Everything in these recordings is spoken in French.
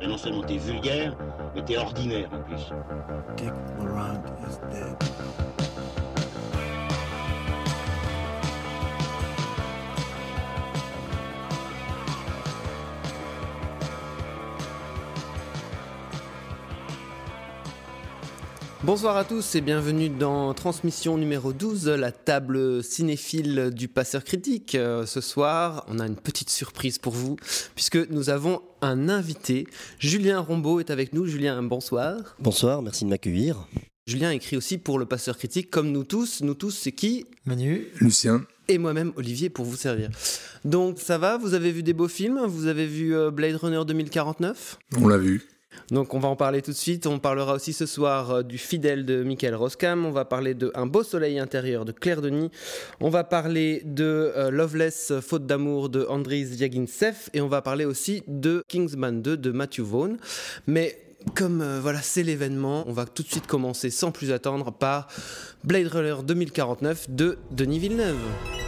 Et non seulement t'es vulgaire, mais t'es ordinaire en plus. Dick Laurent is dead. Bonsoir à tous et bienvenue dans transmission numéro 12, la table cinéphile du passeur critique. Euh, ce soir, on a une petite surprise pour vous, puisque nous avons un invité. Julien Rombaud est avec nous. Julien, bonsoir. Bonsoir, merci de m'accueillir. Julien écrit aussi pour le passeur critique, comme nous tous. Nous tous, c'est qui? Manu, Lucien. Et moi-même, Olivier, pour vous servir. Donc ça va, vous avez vu des beaux films? Vous avez vu euh, Blade Runner 2049 On l'a vu. Donc on va en parler tout de suite. On parlera aussi ce soir euh, du Fidèle de Michael Roskam. On va parler de Un beau soleil intérieur de Claire Denis. On va parler de euh, Loveless, faute d'amour de Andris Yagintsev. Et on va parler aussi de Kingsman 2 de Matthew Vaughn. Mais comme euh, voilà, c'est l'événement, on va tout de suite commencer sans plus attendre par Blade Runner 2049 de Denis Villeneuve. «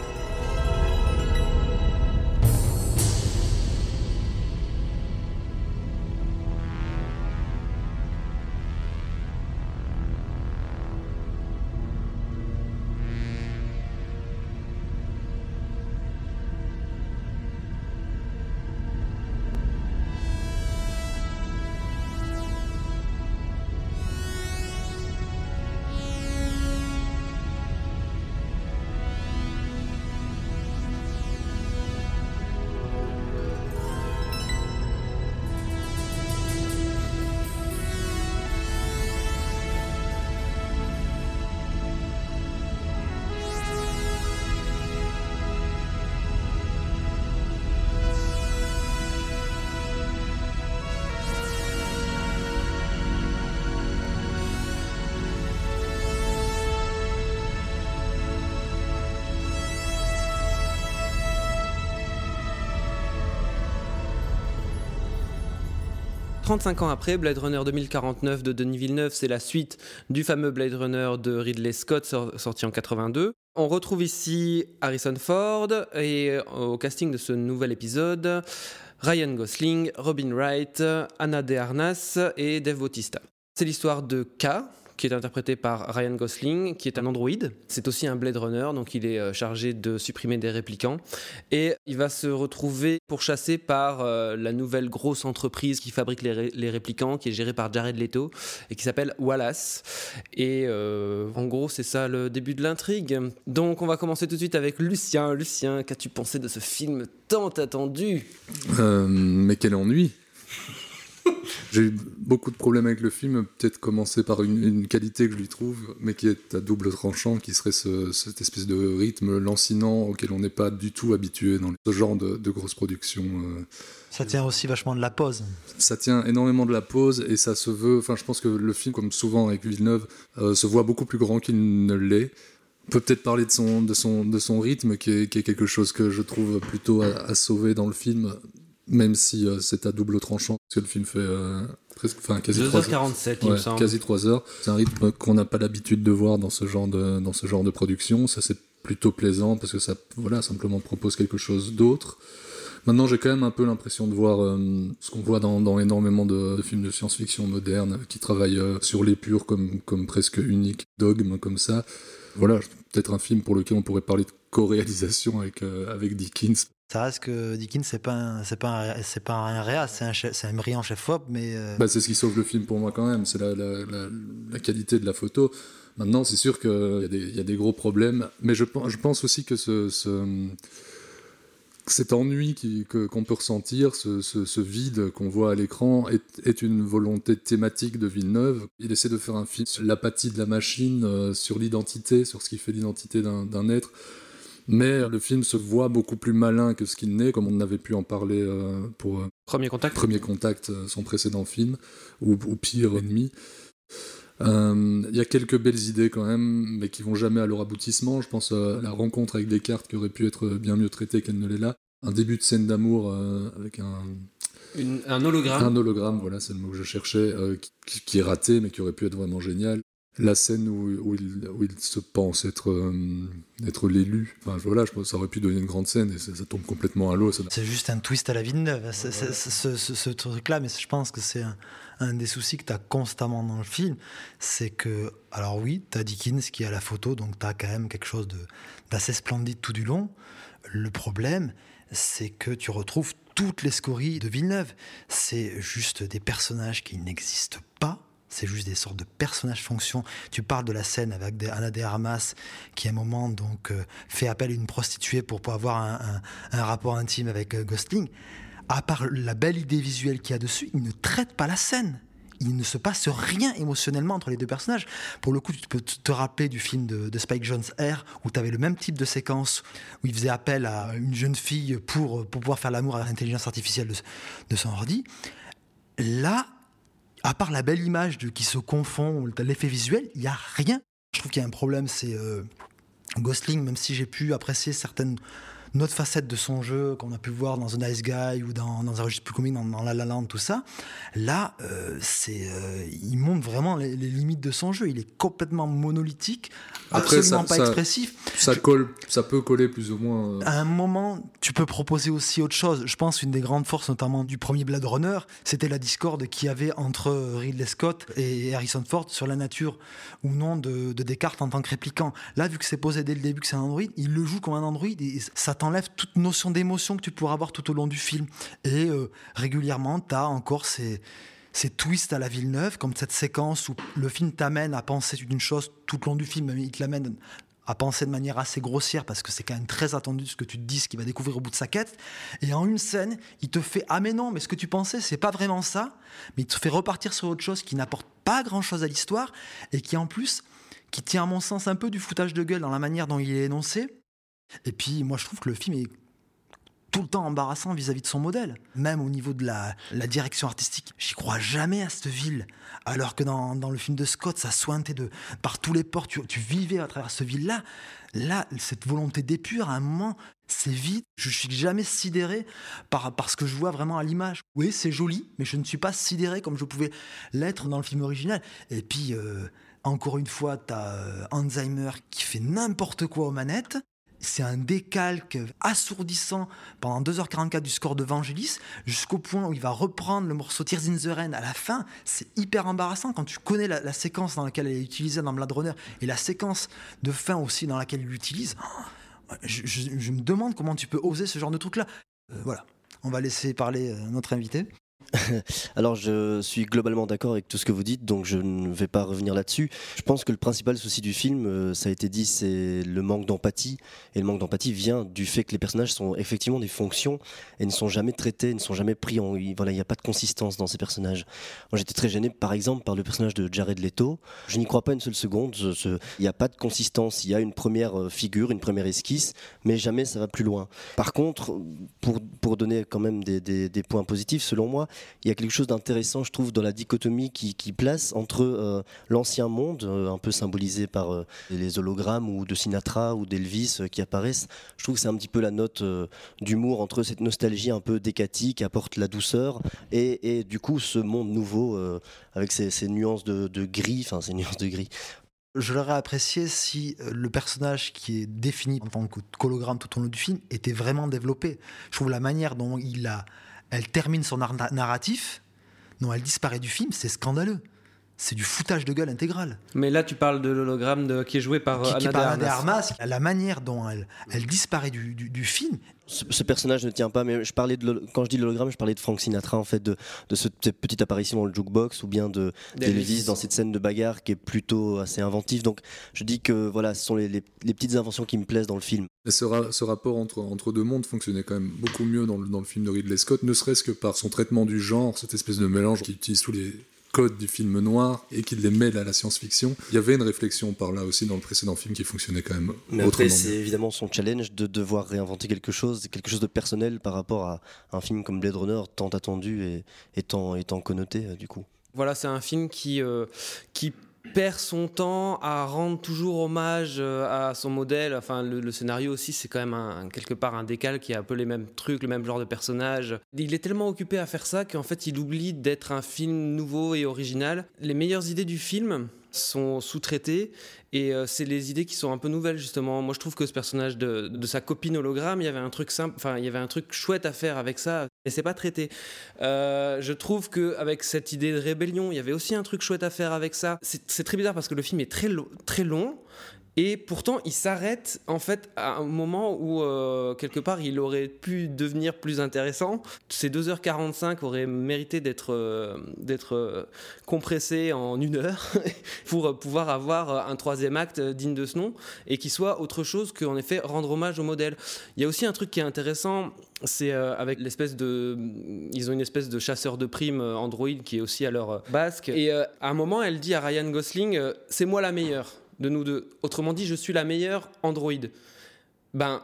35 ans après, Blade Runner 2049 de Denis Villeneuve, c'est la suite du fameux Blade Runner de Ridley Scott sor- sorti en 82. On retrouve ici Harrison Ford et euh, au casting de ce nouvel épisode, Ryan Gosling, Robin Wright, Anna De Armas et Dave Bautista. C'est l'histoire de K, qui est interprété par Ryan Gosling, qui est un androïde. C'est aussi un Blade Runner, donc il est euh, chargé de supprimer des réplicants. Et il va se retrouver pourchassé par euh, la nouvelle grosse entreprise qui fabrique les, ré- réplicants, qui est gérée par Jared Leto, et qui s'appelle Wallace. Et euh, en gros, c'est ça le début de l'intrigue. Donc on va commencer tout de suite avec Lucien. Lucien, qu'as-tu pensé de ce film tant attendu? Mais quel ennui J'ai eu beaucoup de problèmes avec le film, peut-être commencer par une, une qualité que je lui trouve, mais qui est à double tranchant, qui serait ce- cette espèce de rythme lancinant auquel on n'est pas du tout habitué dans ce genre de, de grosses productions. euh. ça tient aussi vachement de la pause. Ça tient énormément de la pause et ça se veut. Enfin, je pense que le film, comme souvent avec Villeneuve, euh, se voit beaucoup plus grand qu'il ne l'est. On peut peut-être parler de son, de son, de son rythme, qui est, qui est quelque chose que je trouve plutôt à, à sauver dans le film, même si euh, c'est à double tranchant, parce que le film fait euh, presque, enfin, quasi 3 heures. 2h47, il me Ouais, semble. quasi 3 heures. C'est un rythme qu'on n'a pas l'habitude de voir dans ce genre de, dans ce genre de production. Ça, c'est plutôt plaisant parce que ça, voilà, simplement propose quelque chose d'autre. Maintenant, j'ai quand même un peu l'impression de voir euh, ce qu'on voit dans, dans énormément de, de films de science-fiction modernes qui travaillent euh, sur l'épure comme, comme presque unique dogme, comme ça. Voilà, peut-être un film pour lequel on pourrait parler de co-réalisation avec, euh, avec Dickens. Ça reste que Dickens, c'est pas un, c'est pas c'est pas un réa, c'est un, chef- un brillant chef-op, mais euh, Bah, c'est ce qui sauve le film pour moi quand même, c'est la, qualité de la photo. Maintenant, c'est sûr qu'il y, a des- gros problèmes, mais je, pense- aussi que ce, ce- cet ennui qu'on peut ressentir, ce, vide qu'on voit à l'écran, est, une volonté thématique de Villeneuve. Il essaie de faire un film sur l'apathie de la machine, euh, sur l'identité, sur ce qui fait l'identité d'un être. Mais le film se voit beaucoup plus malin que ce qu'il n'est, comme on avait pu en parler euh, pour euh, Premier contact Premier Contact, euh, son précédent film, ou, ou pire, Ennemi. Euh, Il y a quelques belles idées quand même, mais qui vont jamais à leur aboutissement. Je pense à la rencontre avec Descartes qui aurait pu être bien mieux traitée qu'elle ne l'est là. Un début de scène d'amour euh, avec un, Une- un hologramme. un hologramme, voilà, c'est le mot que je cherchais, euh, qui, qui est raté, mais qui aurait pu être vraiment génial. La scène où, où, il, où, il, se pense être, euh, être l'élu. Enfin, voilà, je pense que ça aurait pu donner une grande scène et ça, ça tombe complètement à l'eau. C'est juste un twist à la Villeneuve, ce, ce, ce, ce truc-là, mais je pense que c'est un, un, des soucis que tu as constamment dans le film. C'est que, alors oui, tu as Dickens qui est à la photo, donc tu as quand même quelque chose d'assez splendide tout du long. Le problème, c'est que tu retrouves toutes les scories de Villeneuve. C'est juste des personnages qui n'existent pas c'est juste des sortes de personnages fonctions. Tu parles de la scène avec Anna de Armas qui à un moment donc euh, fait appel à une prostituée pour, pour avoir un, rapport intime avec euh, Gosling. À part la belle idée visuelle qu'il y a dessus, il ne traite pas la scène. Il ne se passe rien émotionnellement entre les deux personnages. Pour le coup, tu peux te rappeler du film de, Spike Jones Air, où tu avais le même type de séquence, où il faisait appel à une jeune fille pour, pour pouvoir faire l'amour à l'intelligence artificielle de son ordi. Là, à part la belle image de, qui se confond, l'effet visuel, il n'y a rien. Je trouve qu'il y a un problème, c'est euh, Gosling, même si j'ai pu apprécier certaines autre facette de son jeu qu'on a pu voir dans The Nice Guy ou dans, dans un registre plus comique, dans, dans, La La Land, tout ça. Là, euh, c'est, euh, il montre vraiment les, les, limites de son jeu. Il est complètement monolithique, Après, absolument ça, pas ça, expressif. Ça, colle, ça peut coller plus ou moins. Euh... À un moment, tu peux proposer aussi autre chose. Je pense une des grandes forces, notamment du premier Blade Runner, c'était la discorde qu'il y avait entre Ridley Scott et Harrison Ford sur la nature ou non de, de Descartes en tant que répliquant. Là, vu que c'est posé dès le début que c'est un android, il le joue comme un android et ça t'enlève toute notion d'émotion que tu pourras avoir tout au long du film. Et euh, régulièrement, tu as encore ces, ces twists à la Villeneuve, comme cette séquence où le film t'amène à penser d'une chose tout au long du film, il te l'amène à penser de manière assez grossière parce que c'est quand même très attendu ce que tu te dis, ce qu'il va découvrir au bout de sa quête. Et en une scène, il te fait ah mais non, mais ce que tu pensais c'est pas vraiment ça, mais il te fait repartir sur autre chose qui n'apporte pas grand chose à l'histoire et qui en plus qui tient à mon sens un peu du foutage de gueule dans la manière dont il est énoncé. Et puis, moi, je trouve que le film est tout le temps embarrassant vis-à-vis -vis de son modèle. Même au niveau de la, direction artistique. J'y crois jamais à cette ville. Alors que dans, le film de Scott, ça sointait de, par tous les ports. Tu, vivais à travers ce ville-là. Là, cette volonté d'épure, à un moment, c'est vide. Je suis jamais sidéré par, par ce que je vois vraiment à l'image. Oui, c'est joli, mais je ne suis pas sidéré comme je pouvais l'être dans le film original. Et puis, euh, encore une fois, tu as Alzheimer qui fait n'importe quoi aux manettes c'est un décalque assourdissant pendant 2h44 du score de Vangelis, jusqu'au point où il va reprendre le morceau Tears in the Rain à la fin. C'est hyper embarrassant quand tu connais la, séquence dans laquelle elle est utilisée dans Blade Runner et la séquence de fin aussi dans laquelle il l'utilise. Je, je, me demande comment tu peux oser ce genre de truc-là. Euh, voilà, on va laisser parler notre invité. Alors je suis globalement d'accord avec tout ce que vous dites, donc je ne vais pas revenir là-dessus. Je pense que le principal souci du film, euh, ça a été dit, c'est le manque d'empathie. Et le manque d'empathie vient du fait que les personnages sont effectivement des fonctions et ne sont jamais traités, ne sont jamais pris en... Voilà, il n'y a pas de consistance dans ces personnages. Moi j'étais très gêné par exemple par le personnage de Jared Leto. Je n'y crois pas une seule seconde. Il n'y a pas de consistance. Il y a une première euh, figure, une première esquisse, mais jamais ça va plus loin. Par contre, pour, pour donner quand même des, des, des points positifs, selon moi, il y a quelque chose d'intéressant, je trouve, dans la dichotomie qui, place entre euh, l'ancien monde, euh, un peu symbolisé par euh, les hologrammes ou de Sinatra ou d'Elvis qui apparaissent. Je trouve que c'est un petit peu la note d'humour entre cette nostalgie un peu décatie qui apporte la douceur et, du coup ce monde nouveau avec ces, nuances de, de gris, enfin ces nuances de gris. Je l'aurais apprécié si le personnage qui est défini en tant que hologramme tout au long du film était vraiment développé. Je trouve la manière dont il a elle termine son narratif, non, elle disparaît du film, c'est scandaleux. C'est du foutage de gueule intégral. Mais là, tu parles de l'hologramme qui est joué par qui, Anna, qui de Armas. Armas. La manière dont elle, elle disparaît du, du, du film, ce, ce, personnage ne tient pas, mais je parlais de quand je dis l'hologramme, je parlais de Frank Sinatra en fait, de, de ce, cette petite apparition dans le jukebox ou bien de d'Elvis dans cette scène de bagarre qui est plutôt assez inventive. Donc je dis que voilà, ce sont les, les, les petites inventions qui me plaisent dans le film. Et ce, ra ce, rapport entre, entre deux mondes fonctionnait quand même beaucoup mieux dans le, dans le film de Ridley Scott, ne serait-ce que par son traitement du genre, cette espèce de mélange qui utilise tous les codes du film noir et qu'il les mêle à la science-fiction. Il y avait une réflexion par là aussi dans le précédent film qui fonctionnait quand même Mais après, c'est évidemment son challenge de devoir réinventer quelque chose, quelque chose de personnel par rapport à un film comme Blade Runner, tant attendu et, et, tant, et tant connoté du coup. Voilà, c'est un film qui, euh, qui perd son temps à rendre toujours hommage euh, à son modèle. Enfin, le, scénario aussi, c'est quand même quelque part un décal qui a un peu les mêmes trucs, le même genre de personnage. Il est tellement occupé à faire ça qu'en fait, il oublie d'être un film nouveau et original. Les meilleures idées du film, sont sous-traitées et euh, c'est les idées qui sont un peu nouvelles justement. Moi je trouve que ce personnage de, sa copine hologramme, il y avait un truc simple, enfin il y avait un truc chouette à faire avec ça et c'est pas traité. Euh, je trouve que avec cette idée de rébellion, il y avait aussi un truc chouette à faire avec ça. C'est très bizarre parce que le film est très, très long et pourtant, il s'arrête en fait à un moment où euh, quelque part il aurait pu devenir plus intéressant. Ces 2h45 auraient mérité d'être euh, d'être euh, compressés en une heure pour pouvoir avoir un troisième acte digne de ce nom et qui soit autre chose qu'en effet rendre hommage au modèle. Il y a aussi un truc qui est intéressant, c'est avec l'espèce de ils ont une espèce de chasseur de primes Android qui est aussi à leur basque et à un moment elle dit à Ryan Gosling c'est moi la meilleure de nous deux. Autrement dit, je suis la meilleure Android. Ben,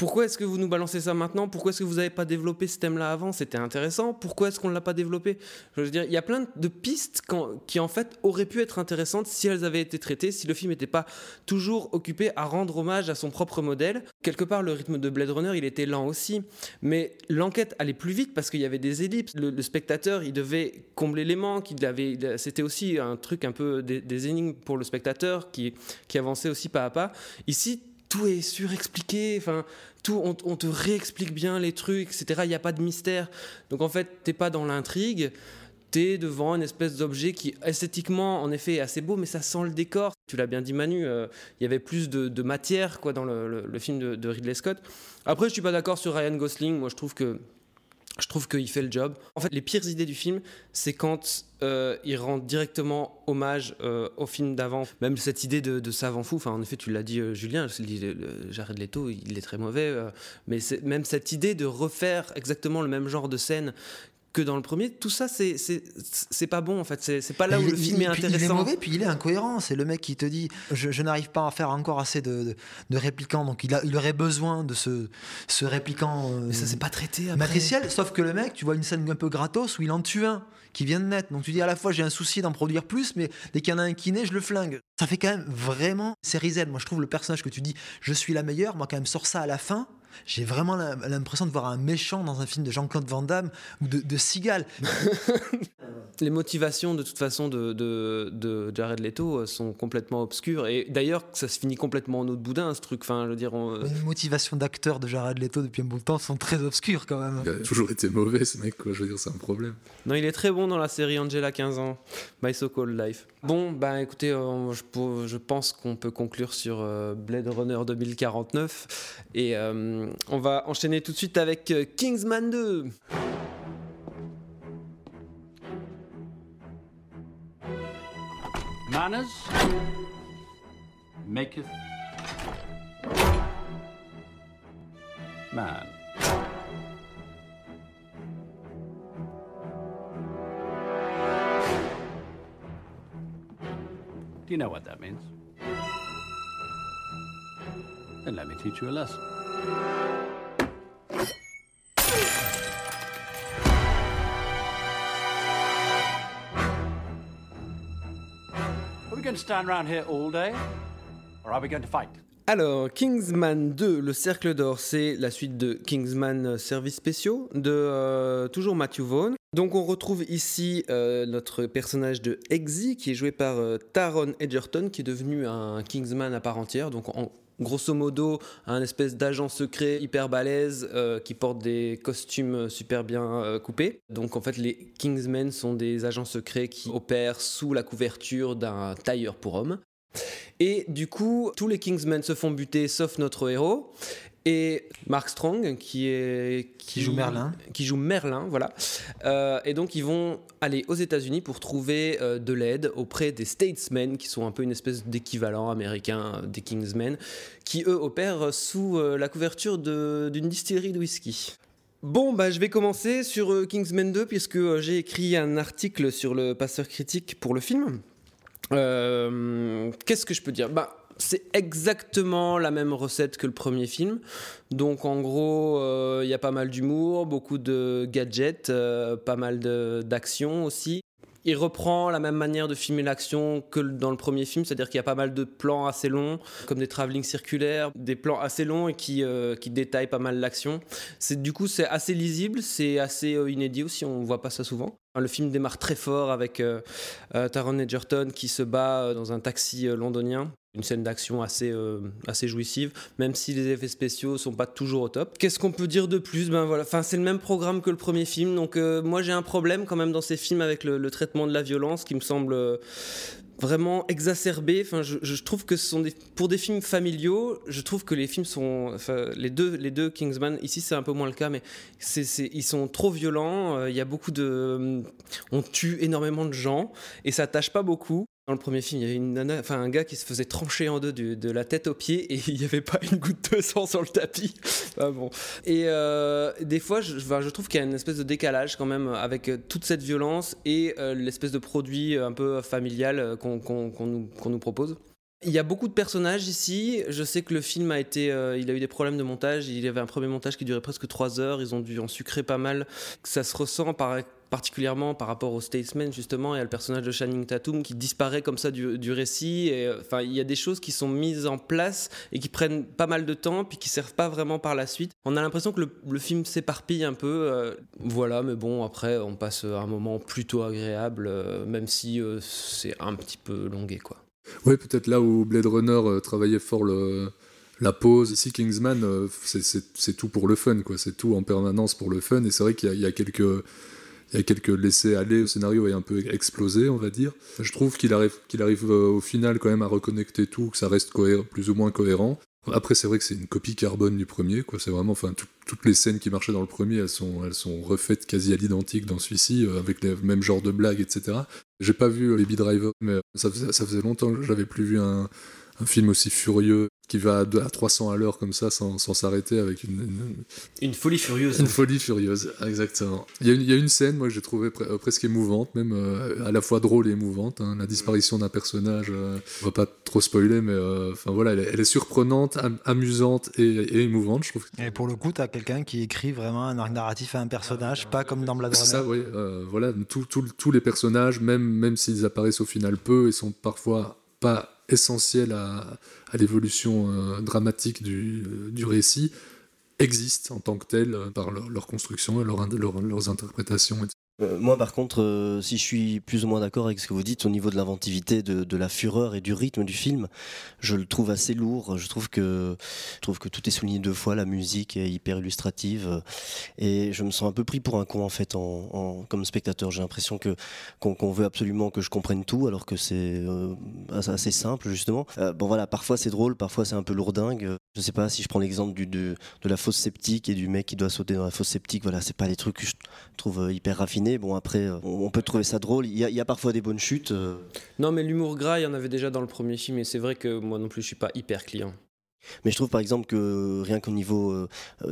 pourquoi est-ce que vous nous balancez ça maintenant? Pourquoi est-ce que vous n'avez pas développé ce thème-là avant? C'était intéressant. Pourquoi est-ce qu'on ne l'a pas développé? Je veux dire, il y a plein de pistes qui en fait auraient pu être intéressantes si elles avaient été traitées, si le film n'était pas toujours occupé à rendre hommage à son propre modèle. Quelque part, le rythme de Blade Runner, il était lent aussi, mais l'enquête allait plus vite parce qu'il y avait des ellipses. Le, spectateur, il devait combler les manques. c'était aussi un truc un peu des, énigmes pour le spectateur qui, qui avançait aussi pas à pas. Ici, tout est surexpliqué, enfin, tout, on, te réexplique bien les trucs, etc. Il n'y a pas de mystère. Donc en fait, t'es pas dans l'intrigue, t'es devant une espèce d'objet qui esthétiquement, en effet, est assez beau, mais ça sent le décor. Tu l'as bien dit, Manu, euh, il y avait plus de, matière quoi, dans le, film de, de, Ridley Scott. Après, je suis pas d'accord sur Ryan Gosling. Moi, je trouve que je trouve qu'il fait le job. En fait, les pires idées du film, c'est quand euh, il rend directement hommage euh, au film d'avant. Même cette idée de, savant fou, enfin, en effet, tu l'as dit, euh, Julien, Jared Leto, il est très mauvais. mais même cette idée de refaire exactement le même genre de scène que dans le premier, tout ça, c'est c'est pas bon en fait. C'est pas là où le film est intéressant. Il est mauvais, puis il est incohérent. C'est le mec qui te dit Je, n'arrive pas à faire encore assez de, de, répliquants, donc il, a, il aurait besoin de ce, ce répliquant. Mais ça, c'est pas traité. Matriciel, sauf que le mec, tu vois une scène un peu gratos où il en tue un qui vient de naître. Donc tu dis à la fois j'ai un souci d'en produire plus, mais dès qu'il y en a un qui naît, je le flingue. Ça fait quand même vraiment série Z. Moi, je trouve le personnage que tu dis Je suis la meilleure, moi, quand même, sort ça à la fin j'ai vraiment l'impression de voir un méchant dans un film de Jean-Claude Van Damme ou de, de Seagal. Les motivations, de toute façon, de, de, Jared Leto euh, sont complètement obscures. Et d'ailleurs, ça se finit complètement en autre boudin, ce truc. Enfin, je veux dire, Les motivations d'acteur de Jared Leto depuis un bout de temps sont très obscures quand même. Il a toujours été mauvais, ce mec, quoi. Je veux dire, c'est un problème. Non, il est très bon dans la série Angela 15 ans, My So Called Life. Bon, bah écoutez, euh, je, je, pense qu'on peut conclure sur euh, Blade Runner 2049. Et on va enchaîner tout de suite avec Kingsman 2. Manners? Maketh man. Do you know what that means? Then let me teach you a lesson. Alors, Kingsman 2, le cercle d'or, c'est la suite de Kingsman Service spéciaux de euh, toujours Matthew Vaughn. Donc on retrouve ici euh, notre personnage de Exy qui est joué par euh, Taron Edgerton qui est devenu un Kingsman à part entière. Donc en, grosso modo un espèce d'agent secret hyper balèze euh, qui porte des costumes super bien coupés. Donc en fait les Kingsmen sont des agents secrets qui opèrent sous la couverture d'un tailleur pour hommes. Et du coup, tous les Kingsmen se font buter sauf notre héros et Mark Strong qui est qui, joue Merlin. qui joue Merlin voilà. Euh, et donc ils vont aller aux États-Unis pour trouver euh, de l'aide auprès des Statesmen qui sont un peu une espèce d'équivalent américain des Kingsmen qui eux opèrent sous euh, la couverture d'une distillerie de whisky. Bon, bah, je vais commencer sur Kingsman 2 puisque j'ai écrit un article sur le passeur critique pour le film. Qu'est-ce que je peux dire? Bah, c'est exactement la même recette que le premier film. Donc en gros, il euh, y a pas mal d'humour, beaucoup de gadgets, euh, pas mal d'action aussi. Il reprend la même manière de filmer l'action que dans le premier film, c'est-à-dire qu'il y a pas mal de plans assez longs, comme des travelling circulaires, des plans assez longs et qui, euh, détaillent pas mal l'action. Du coup, c'est assez lisible, c'est assez inédit aussi, on voit pas ça souvent. Le film démarre très fort avec Taron Egerton qui se bat dans un taxi londonien. Une scène d'action assez, assez jouissive, même si les effets spéciaux sont pas toujours au top. Qu'est-ce qu'on peut dire de plus? Ben voilà, enfin c'est le même programme que le premier film, donc moi j'ai un problème quand même dans ces films avec le, traitement de la violence qui me semble vraiment exacerbé. Enfin, je, trouve que ce sont pour des films familiaux, je trouve que les films sont, enfin, les deux, les deux Kingsman. Ici, c'est un peu moins le cas, mais ils sont trop violents. Euh, il y a beaucoup de, on tue énormément de gens et ça tâche pas beaucoup. Dans le premier film, il y avait une nana, un gars qui se faisait trancher en deux de la tête aux pieds et il n'y avait pas une goutte de sang sur le tapis. bon. Et euh, des fois, je, trouve qu'il y a une espèce de décalage quand même avec euh, toute cette violence et euh, l'espèce de produit un peu familial qu'on nous, nous, propose. Il y a beaucoup de personnages ici. Je sais que le film a été, il a eu des problèmes de montage. Il y avait un premier montage qui durait presque trois heures. Ils ont dû en sucrer pas mal. Ça se ressent par particulièrement par rapport au Statesman justement et à le personnage de Channing Tatum qui disparaît comme ça du, récit euh, enfin il y a des choses qui sont mises en place et qui prennent pas mal de temps puis qui servent pas vraiment par la suite on a l'impression que le, film s'éparpille un peu euh, voilà mais bon après on passe un moment plutôt agréable euh, même si c'est un petit peu longué quoi oui peut-être là où Blade Runner travaillait fort la pause. Ici, Kingsman, c'est tout pour le fun, quoi. C'est tout en permanence pour le fun. Et c'est vrai qu'il y, a quelques il y a quelques laissés-aller, le scénario est un peu explosé, on va dire. Je trouve qu'il arrive, arrive euh, au final quand même à reconnecter tout, que ça reste plus ou moins cohérent. Après, c'est vrai que c'est une copie carbone du premier. C'est vraiment, enfin, toutes les scènes qui marchaient dans le premier, elles sont, refaites quasi à l'identique dans celui-ci, euh, avec les mêmes genres de blagues, etc. J'ai pas vu les Driver, mais ça faisait, ça faisait longtemps que j'avais plus vu un, un film aussi furieux qui va à 300 à l'heure comme ça sans s'arrêter avec une, une, folie furieuse. Une folie furieuse, exactement. Il y a une, il y a une scène, moi, que j'ai trouvé euh, presque émouvante, même euh, à la fois drôle et émouvante. Hein. la disparition d'un personnage, euh, on va pas trop spoiler, mais enfin voilà, elle est, surprenante, amusante et, émouvante, je trouve. Et pour le coup, tu as quelqu'un qui écrit vraiment un arc narratif à un personnage, pas comme dans Blade Runner. C'est ça, oui. voilà, tous les personnages, même, même s'ils apparaissent au final peu, ils sont parfois pas essentiels à, l'évolution euh, dramatique du, du, récit, existent en tant que tels euh, par leur, construction et leur, leurs interprétations. Euh, moi, par contre, euh, si je suis plus ou moins d'accord avec ce que vous dites au niveau de l'inventivité, de, la fureur et du rythme du film, je le trouve assez lourd. Je trouve que, je trouve que tout est souligné deux fois. La musique est hyper illustrative euh, et je me sens un peu pris pour un con en fait, comme spectateur. J'ai l'impression que qu'on veut absolument que je comprenne tout, alors que c'est assez simple justement. bon voilà, parfois c'est drôle, parfois c'est un peu lourdingue. Je sais pas si je prends l'exemple de, de la fosse sceptique et du mec qui doit sauter dans la fosse sceptique. Voilà, c'est pas les trucs que je trouve hyper raffinés Bon, après, euh, on peut trouver ça drôle. Il y a, parfois des bonnes chutes. Euh. Non, mais l'humour gras, il y en avait déjà dans le premier film, et c'est vrai que moi non plus, je suis pas hyper client. Mais je trouve par exemple que rien qu'au niveau euh,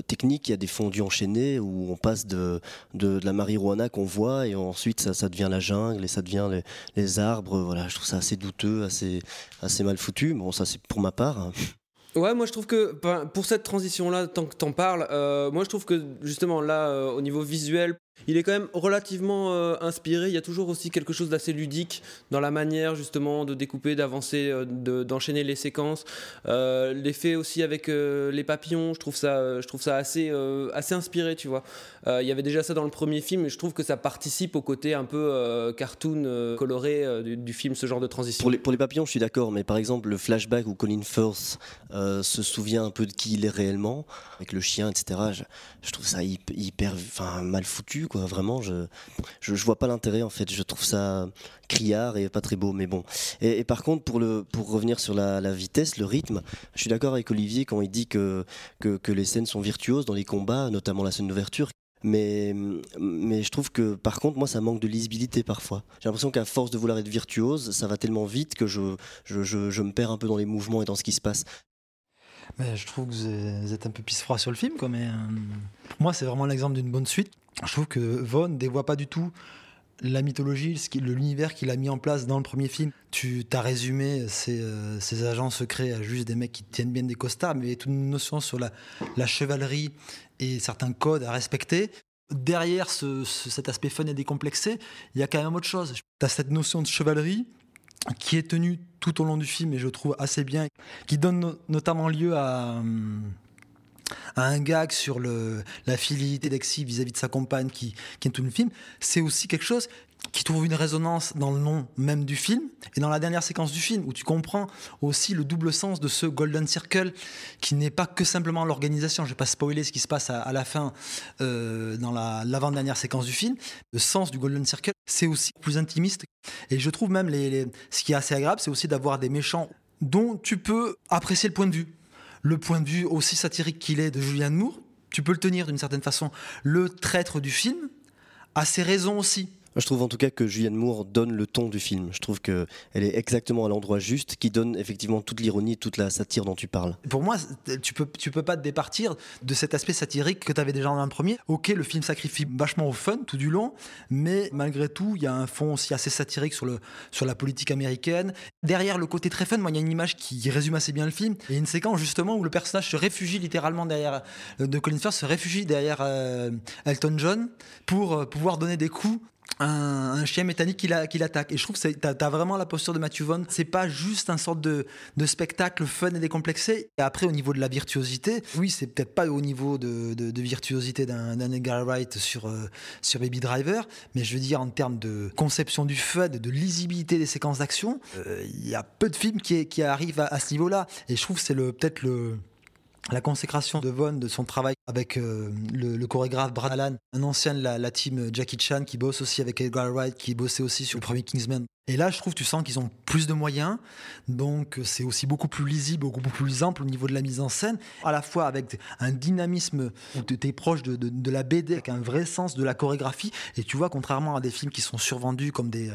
technique, il y a des fondus enchaînés où on passe de, de, la marijuana qu'on voit et ensuite ça, ça, devient la jungle et ça devient les, les, arbres. Voilà, je trouve ça assez douteux, assez, assez mal foutu. Bon, ça c'est pour ma part. Ouais, moi je trouve que pour cette transition-là, tant que t'en parles, moi je trouve que justement là, au niveau visuel, il est quand même relativement euh, inspiré. Il y a toujours aussi quelque chose d'assez ludique dans la manière justement de découper, d'avancer, euh, d'enchaîner les séquences. Euh, L'effet aussi avec les papillons, je trouve ça, je trouve ça assez, inspiré, tu vois. il y avait déjà ça dans le premier film, et je trouve que ça participe au côté un peu cartoon coloré du, film, ce genre de transition. Pour les, papillons, je suis d'accord, mais par exemple le flashback où Colin Firth se souvient un peu de qui il est réellement, avec le chien, etc. Je, trouve ça hyper, enfin mal foutu quoi. Vraiment, je, je, vois pas l'intérêt en fait. Je trouve ça criard et pas très beau, mais bon. Et, par contre, pour le, pour revenir sur la, vitesse, le rythme, je suis d'accord avec Olivier quand il dit que, que, les scènes sont virtuoses dans les combats, notamment la scène d'ouverture. Mais, mais je trouve que par contre, moi, ça manque de lisibilité parfois. J'ai l'impression qu'à force de vouloir être virtuose, ça va tellement vite que je, je, je, me perds un peu dans les mouvements et dans ce qui se passe. Mais je trouve que vous êtes un peu pisse-froid sur le film. Quoi, mais, euh, pour moi, c'est vraiment l'exemple d'une bonne suite je trouve que Vaughn dévoie pas du tout la mythologie, l'univers qu'il a mis en place dans le premier film. Tu as résumé ces, euh, ces, agents secrets à juste des mecs qui tiennent bien des costards, mais toute une notion sur la, chevalerie et certains codes à respecter. Derrière ce, cet aspect fun et décomplexé, il y a quand même autre chose. Tu as cette notion de chevalerie qui est tenue tout au long du film et je trouve assez bien, qui donne notamment lieu à... Hum, un gag sur la fidélité d'Exy vis-à-vis de sa compagne qui, qui est tout le film, c'est aussi quelque chose qui trouve une résonance dans le nom même du film et dans la dernière séquence du film où tu comprends aussi le double sens de ce Golden Circle qui n'est pas que simplement l'organisation. Je vais pas spoiler ce qui se passe à, la fin euh, dans l'avant-dernière séquence du film. Le sens du Golden Circle, c'est aussi plus intimiste et je trouve même les, ce qui est assez agréable, c'est aussi d'avoir des méchants dont tu peux apprécier le point de vue. Le point de vue aussi satirique qu'il est de Julianne Moore, tu peux le tenir d'une certaine façon. Le traître du film a ses raisons aussi je trouve en tout cas que Julianne Moore donne le ton du film. Je trouve qu'elle est exactement à l'endroit juste, qui donne effectivement toute l'ironie, toute la satire dont tu parles. Pour moi, tu peux, tu peux pas te départir de cet aspect satirique que tu avais déjà dans le premier. Ok, le film sacrifie vachement au fun tout du long, mais malgré tout, il y a un fond aussi assez satirique sur, le, sur la politique américaine. Derrière le côté très fun, moi, il y a une image qui résume assez bien le film. Il y a une séquence justement où le personnage se réfugie littéralement derrière, euh, de Colin Firth se réfugie derrière euh, Elton John pour euh, pouvoir donner des coups un, chien métallique qui l'attaque. Et je trouve que tu as, vraiment la posture de Matthew Vaughn. C'est pas juste un sorte de, spectacle fun et décomplexé. Et après, au niveau de la virtuosité, oui, c'est peut-être pas au niveau de, virtuosité d'un Edgar Wright sur, euh, sur Baby Driver, mais je veux dire, en termes de conception du fun, de lisibilité des séquences d'action, euh, il y a peu de films qui, arrivent à, à ce niveau-là. Et je trouve que c'est peut-être le la consécration de Vaughn, de son travail avec euh, le, chorégraphe Brad Allan, un ancien de la, team Jackie Chan qui bosse aussi avec Edgar Wright, qui bossait aussi sur le premier Kingsman. Et là, je trouve, tu sens qu'ils ont plus de moyens, donc c'est aussi beaucoup plus lisible, beaucoup plus ample au niveau de la mise en scène, à la fois avec un dynamisme où tu es proche de, la BD, avec un vrai sens de la chorégraphie. Et tu vois, contrairement à des films qui sont survendus comme des,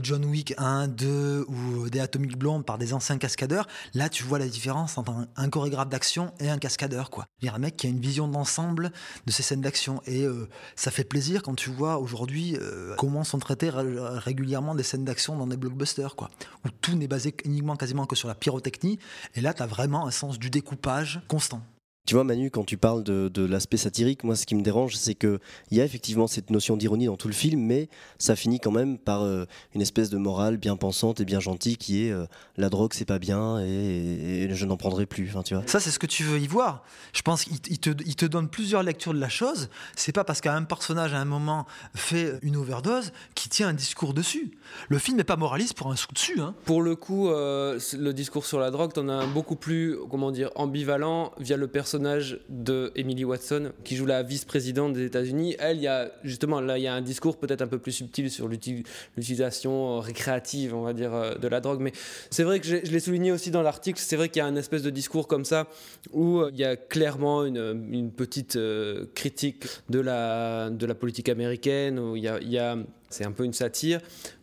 John Wick 1, 2 ou des Atomic Blonde par des anciens cascadeurs, là, tu vois la différence entre un, chorégraphe d'action et un cascadeur. Il y a un mec qui a une vision d'ensemble de ces scènes d'action. Et euh, ça fait plaisir quand tu vois aujourd'hui euh, comment sont traitées régulièrement des scènes d'action dans des blockbusters, quoi, où tout n'est basé uniquement quasiment que sur la pyrotechnie, et là, tu as vraiment un sens du découpage constant. Tu vois, Manu, quand tu parles de, l'aspect satirique, moi, ce qui me dérange, c'est qu'il y a effectivement cette notion d'ironie dans tout le film, mais ça finit quand même par euh, une espèce de morale bien pensante et bien gentille qui est euh, la drogue, c'est pas bien et, je n'en prendrai plus. Enfin, tu vois. Ça, c'est ce que tu veux y voir. Je pense qu'il te, il te, donne plusieurs lectures de la chose. C'est pas parce qu'un personnage, à un moment, fait une overdose qui tient un discours dessus. Le film n'est pas moraliste pour un sou dessus. Hein. Pour le coup, euh, le discours sur la drogue, t'en as un beaucoup plus, comment dire, ambivalent via le personnage de Emily Watson qui joue la vice-présidente des États-Unis. Elle, il y a justement là, il y a un discours peut-être un peu plus subtil sur l'utilisation récréative, on va dire, euh, de la drogue. Mais c'est vrai que je, l'ai souligné aussi dans l'article. C'est vrai qu'il y a un espèce de discours comme ça où euh, il y a clairement une, petite euh, critique de la de la politique américaine. Où il y a c'est un peu une satire,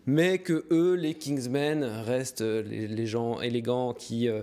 mais que eux, les Kingsmen, restent euh, les, gens élégants qui, ne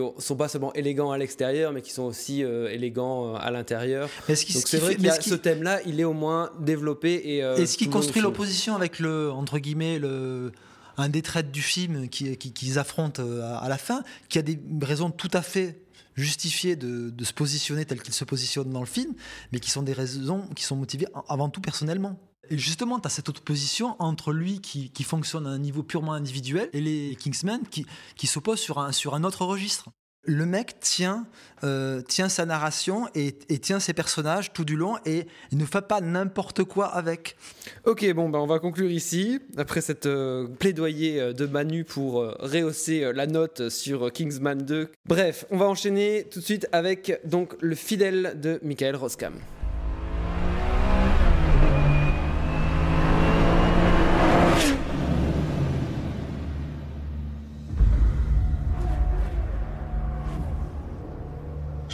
euh, sont pas seulement élégants à l'extérieur, mais qui sont aussi euh, élégants à l'intérieur. Donc c'est vrai que ce thème-là, il est au moins développé. Et, ce qui construit l'opposition avec le, entre guillemets, le un des traits du film qu'ils qui, affrontent à la fin, qui a des raisons tout à fait justifiées de, de se positionner tel qu'il se positionne dans le film, mais qui sont des raisons qui sont motivées avant tout personnellement? Et justement, tu as cette opposition entre lui qui, fonctionne à un niveau purement individuel et les Kingsmen qui, qui s'opposent sur un, sur un autre registre. Le mec tient, euh, tient sa narration et, tient ses personnages tout du long et il ne fait pas n'importe quoi avec. Ok, bon, bah on va conclure ici, après cette euh, plaidoyer euh, de Manu pour rehausser la note sur Kingsman 2. Bref, on va enchaîner tout de suite avec donc le fidèle de Michael Roskam.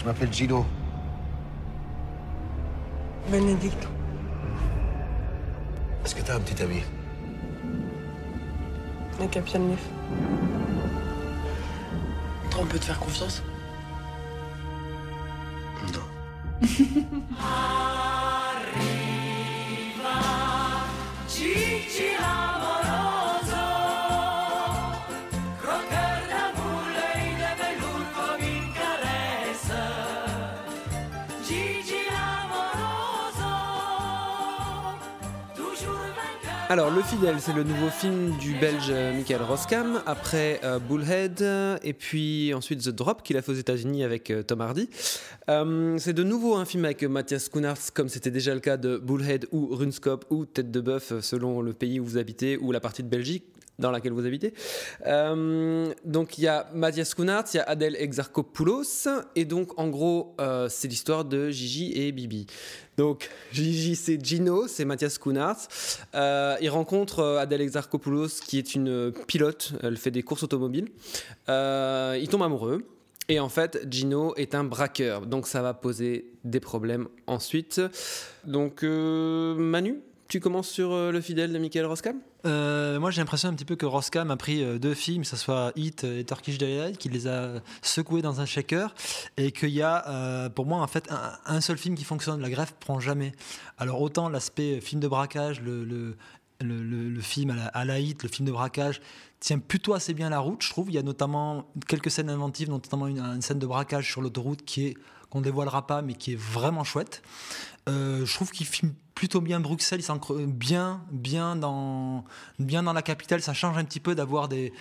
M'appelle Gino. Benedicto. Est-ce que t'as un petit ami? Le capitaine Nif. Toi, on peut te faire confiance? Non. Alors, Le Fidèle, c'est le nouveau film du belge euh, Michael Roskam, après euh, Bullhead, et puis ensuite The Drop, qu'il a fait aux États-Unis avec euh, Tom Hardy. C'est de nouveau un film avec Mathias Schoenaerts, comme c'était déjà le cas de Bullhead ou Runscope ou Tête de Bœuf, selon le pays où vous habitez ou la partie de Belgique dans laquelle vous habitez. Euh, donc il y a Mathias Schoenaerts, il y a Adèle Exarchopoulos, et donc en gros euh, c'est l'histoire de Gigi et Bibi. Donc Gigi c'est Gino, c'est Mathias Schoenaerts. Euh, il rencontre euh, Adèle Exarchopoulos qui est une pilote, elle fait des courses automobiles. Euh, il tombe amoureux. Et en fait, Gino est un braqueur, donc ça va poser des problèmes ensuite. Donc, Manu, tu commences sur euh, Le Fidèle de Michael Roskam? Euh, moi, j'ai l'impression un petit peu que Roskam a pris euh, deux films, que ce soit Hit et Turkish Delight, qu'il les a secoués dans un shaker, et qu'il y a, pour moi, en fait, un, seul film qui fonctionne. La greffe prend jamais. Alors, autant l'aspect film de braquage, le, le, film à la, à Hit, le film de braquage, tient plutôt assez bien la route, je trouve. Il y a notamment quelques scènes inventives, notamment une, scène de braquage sur l'autoroute qui est qu'on dévoilera pas, mais qui est vraiment chouette. Euh, je trouve qu'il filme plutôt bien Bruxelles, il s'ancre bien, bien dans, bien dans la capitale. Ça change un petit peu d'avoir des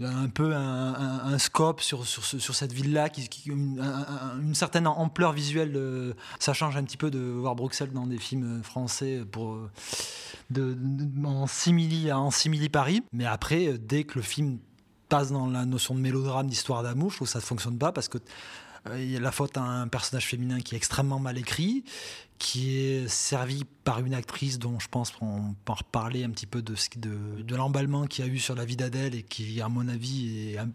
un peu un, un- un scope sur, sur, ce- sur cette ville-là, qui, une, un- un- une certaine ampleur visuelle. euh, ça change un petit peu de voir Bruxelles dans des films français pour, euh, de, en simili en simili Paris. Mais après, euh, dès que le film passe dans la notion de mélodrame, d'histoire d'amour, que ça ne fonctionne pas parce que y a la faute à un personnage féminin qui est extrêmement mal écrit, qui est servi par une actrice dont je pense qu'on peut en reparler un petit peu de, de, de l'emballement qu'il y a eu sur la vie d'Adèle et qui, à mon avis, est un-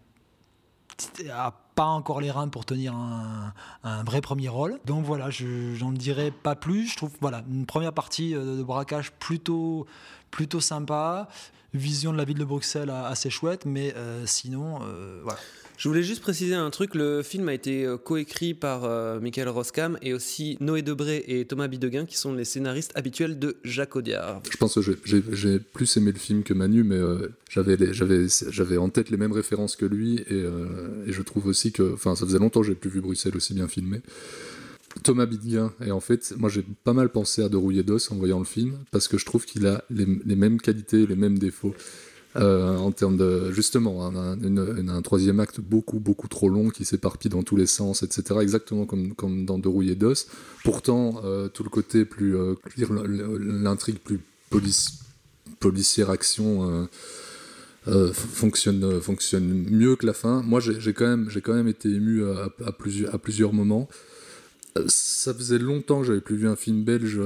a pas encore les reins pour tenir un, un vrai premier rôle. Donc voilà, je j'en dirai pas plus. Je trouve voilà une première partie euh, de braquage plutôt plutôt sympa, vision de la ville de Bruxelles assez chouette, mais euh, sinon euh, voilà. Je voulais juste préciser un truc, le film a été euh, coécrit par euh, Michael Roskam et aussi Noé Debré et Thomas Bideguin qui sont les scénaristes habituels de Jacques Audiard. Je pense que j'ai- plus aimé le film que Manu, mais euh, j'avais en tête les mêmes références que lui, et, je trouve aussi que, enfin, ça faisait longtemps que j'ai plus vu Bruxelles aussi bien filmé. Thomas Bidguin, et en fait, moi j'ai pas mal pensé à De Rouillé d'Os en voyant le film, parce que je trouve qu'il a les mêmes qualités, les mêmes défauts. Euh, en termes de justement un, un- troisième acte beaucoup beaucoup trop long qui s'éparpille dans tous les sens etc exactement comme, comme dans De Rouillé d'Os pourtant euh, tout le côté plus euh, l'intrigue plus policière action fonctionne fonctionne mieux que la fin. Moi, j'ai quand même j'ai quand même été ému à, à plusieurs à plusieurs moments. Ça faisait longtemps que j'avais plus vu un film belge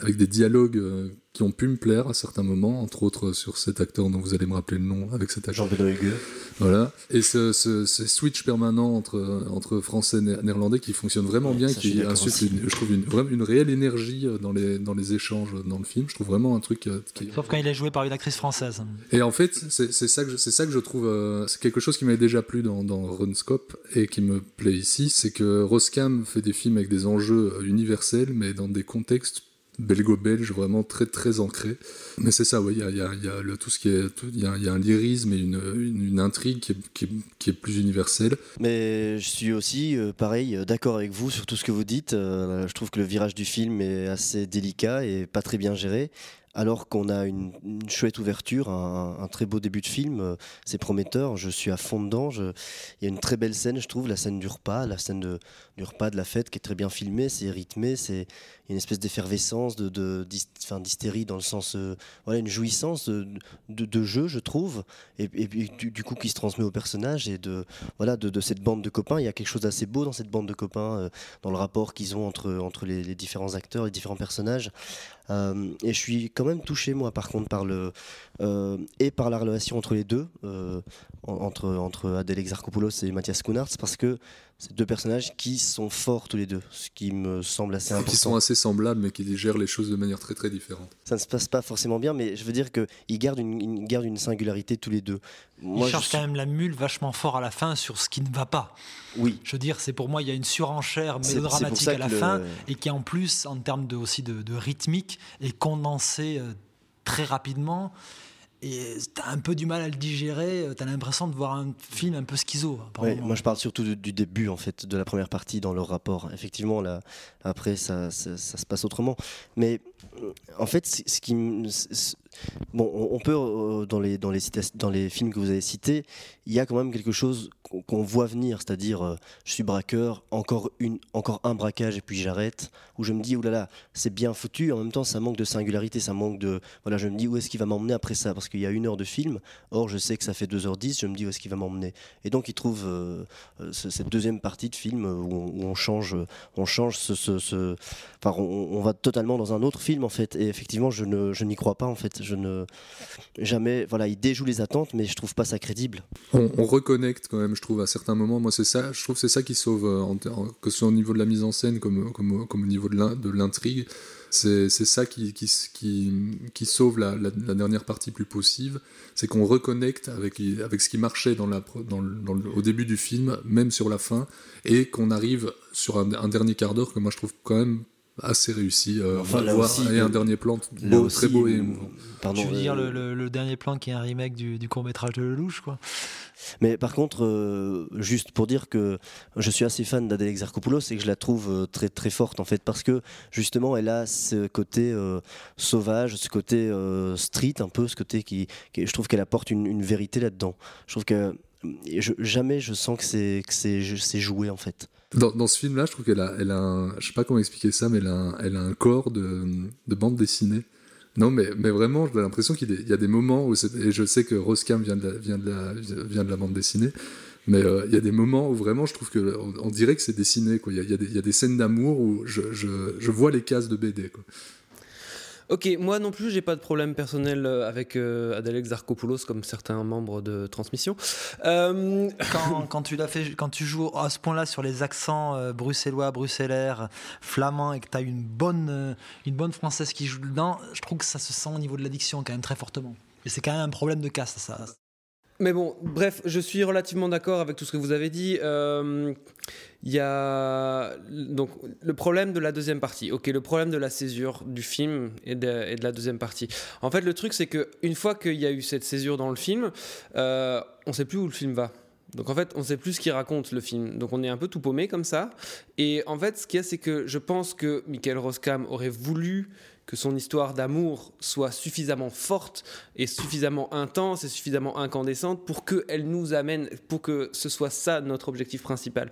avec des dialogues euh, qui ont pu me plaire à certains moments, entre autres sur cet acteur dont vous allez me rappeler le nom avec cet acteur. Jean-Benoît Hugues. Voilà. Et ce, ce, ce switch permanent entre, entre français et né- néerlandais qui fonctionne vraiment bien, je suis qui insuffle, une- je trouve, une, vraiment une réelle énergie euh, dans les, dans les échanges dans le film. Je trouve vraiment un truc euh, qui, Sauf quand il est joué par une actrice française. et en fait, c'est ça que je, c'est ça que je trouve, euh, c'est quelque chose qui m'avait déjà plu dans, dans Runscope et qui me plaît ici, c'est que Roskam fait des films avec des enjeux universels, mais dans des contextes belgo-belges vraiment très très ancrés. Mais c'est ça, oui, il y a, y y a tout ce qui il y a, un lyrisme et une, une, intrigue qui est, qui, qui est plus universelle. Mais je suis aussi, euh, pareil, euh, d'accord avec vous sur tout ce que vous dites. Euh, je trouve que le virage du film est assez délicat et pas très bien géré. Alors qu'on a une, chouette ouverture, un, très beau début de film, c'est prometteur. Je suis à fond dedans. Il y a une très belle scène, je trouve, la scène du repas, la scène de, du repas de la fête qui est très bien filmée, c'est rythmé, c'est une espèce d'effervescence, de, de, d'hystérie dans le sens, euh, voilà, une jouissance de, de, jeu, je trouve, et, du, coup qui se transmet au personnage et de, voilà, de, cette bande de copains. Il y a quelque chose d'assez beau dans cette bande de copains, euh, dans le rapport qu'ils ont entre, entre les, différents acteurs, les différents personnages. Euh, et je suis quand même touché, moi, par contre, par le. et par la relation entre les deux, en- entre, entre Adèle Exarchopoulos et Mathias Schoenaerts, parce que c'est deux personnages qui sont forts tous les deux, ce qui me semble assez important. Qui sont assez semblables, mais qui gèrent les choses de manière très très différente. Ça ne se passe pas forcément bien, mais je veux dire qu'ils gardent une, ils gardent une singularité tous les deux. il je cherche suis- quand même la mule vachement fort à la fin sur ce qui ne va pas. Oui. Je veux dire, c'est pour moi, il y a une surenchère mélodramatique à la le- fin et qui en plus, en termes de, aussi de, de rythmique, est condensée euh, très rapidement. Et t'as un peu du mal à le digérer, t'as l'impression de voir un film un peu schizo. Ouais, moi je parle surtout du, du début en fait, de la première partie dans leur rapport. Effectivement, là, après ça, ça, ça se passe autrement. Mais en fait, ce qui bon, on peut euh, dans les dans les films que vous avez cités, il y a quand même quelque chose qu'on voit venir, c'est-à-dire euh, je suis braqueur, encore une encore un braquage et puis j'arrête. Où je me dis oulala, c'est bien foutu. En même temps, ça manque de singularité, ça manque de voilà. Je me dis où est-ce qu'il va m'emmener après ça? Parce qu'il y a une heure de film. Or, je sais que ça fait 2h10. Je me dis où est-ce qu'il va m'emmener? Et donc, il trouve cette deuxième partie de film où on, change, on change ce, ce, enfin, on, on va totalement dans un autre film en fait. Et effectivement, je ne je n'y crois pas en fait. Je ne jamais. Voilà, il déjoue les attentes, mais je trouve pas ça crédible. On, reconnecte quand même, je trouve à certains moments. Moi, c'est ça. Je trouve c'est ça qui sauve, euh, que ce soit au niveau de la mise en scène comme comme, comme au niveau de l'intrigue. C'est ça qui, qui, qui, sauve la, dernière partie plus possible, c'est qu'on reconnecte avec, avec ce qui marchait au début du film, même sur la fin, et qu'on arrive sur un dernier quart d'heure que moi je trouve quand même assez réussi. Euh, enfin, voir, et un dernier plan beau, très beau et Pardon, tu veux dire euh, le, dernier plan qui est un remake du, du court métrage de Lelouch, quoi? Mais par contre, euh, juste pour dire que je suis assez fan d'Adèle Exarchopoulos et que je la trouve très très forte en fait parce que justement elle a ce côté sauvage, ce côté street un peu, ce côté qui, je trouve qu'elle apporte une, une vérité là-dedans. Je trouve que jamais je sens que c'est joué en fait. Dans, ce film-là, je trouve qu'elle a, un, je sais pas comment expliquer ça, mais elle a un, corps de, de bande dessinée. Non, mais, vraiment, j'ai l'impression qu'il y, a des moments où, et je sais que Roskam vient de la, bande dessinée, mais euh, il y a des moments où vraiment je trouve que on, dirait que c'est dessiné. Il, y a, des, scènes d'amour où je, vois les cases de BD. Ok, moi non plus, j'ai pas de problème personnel euh, avec euh, Adèle comme certains membres de Transmission. Euh, quand, tu l'as fait, quand tu joues à ce point-là sur les accents euh, bruxellois, bruxellaires, flamands et que tu as une bonne, une bonne française qui joue dedans, je trouve que ça se sent au niveau de l'addiction quand même très fortement. Et c'est quand même un problème de casse, ça. Mais bon, bref, je suis relativement d'accord avec tout ce que vous avez dit. Euh, il y a donc le problème de la deuxième partie. Ok, le problème de la césure du film et de, la deuxième partie. En fait, le truc c'est que une fois qu'il y a eu cette césure dans le film, euh, on ne sait plus où le film va. Donc en fait, on ne sait plus ce qu'il raconte le film. Donc on est un peu tout paumé comme ça. Et en fait, ce qu'il y a, c'est que je pense que Michael Roskam aurait voulu que son histoire d'amour soit suffisamment forte et suffisamment intense et suffisamment incandescente pour qu'elle nous amène, pour que ce soit ça notre objectif principal.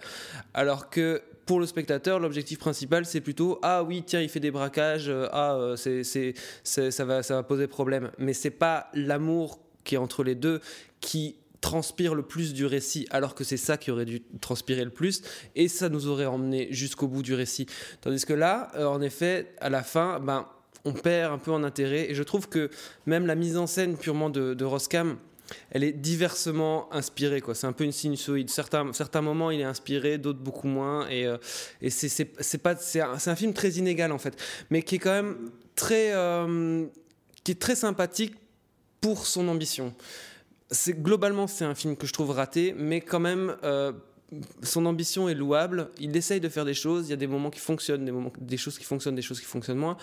Alors que pour le spectateur, l'objectif principal, c'est plutôt ah oui, tiens, il fait des braquages, euh, ah euh, c'est, ça va, ça va poser problème. Mais c'est pas l'amour qui est entre les deux qui transpire le plus du récit, alors que c'est ça qui aurait dû transpirer le plus, et ça nous aurait emmené jusqu'au bout du récit. Tandis que là, euh, en effet, à la fin, ben on perd un peu en intérêt. Et je trouve que même la mise en scène purement de, de Roscam, elle est diversement inspirée. C'est un peu une sinusoïde. Certains, certains moments, il est inspiré, d'autres beaucoup moins. Et, euh, c'est, pas, un, film très inégal, en fait. Mais qui est quand même très, euh, qui est très sympathique pour son ambition. Globalement, c'est un film que je trouve raté, mais quand même... Euh, son ambition est louable. Il essaye de faire des choses. Il y a des moments qui fonctionnent, des choses qui fonctionnent, des choses qui fonctionnent moins.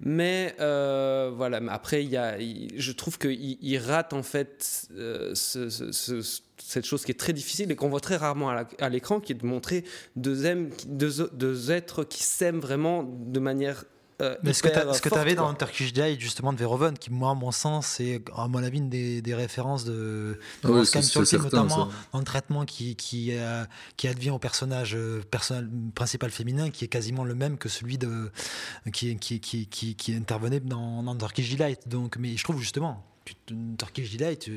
Mais euh, voilà. après, y a, je trouve qu'il il rate en fait euh, cette chose qui est très difficile et qu'on voit très rarement à l'écran, qui est de montrer deux êtres qui s'aiment vraiment de manière euh, Mais ce que tu avais dans Turkish Day, justement, de Verhoeven, qui, moi, à mon sens, c'est, à mon avis, une des, des références de, de ah sur le notamment dans le traitement qui, qui, euh, qui advient au personnage, euh, personnel, principal féminin, qui est quasiment le même que celui de, qui, qui, qui, qui, qui intervenait dans, dans Turkish Delight. Donc, mais je trouve justement Turkish Delight,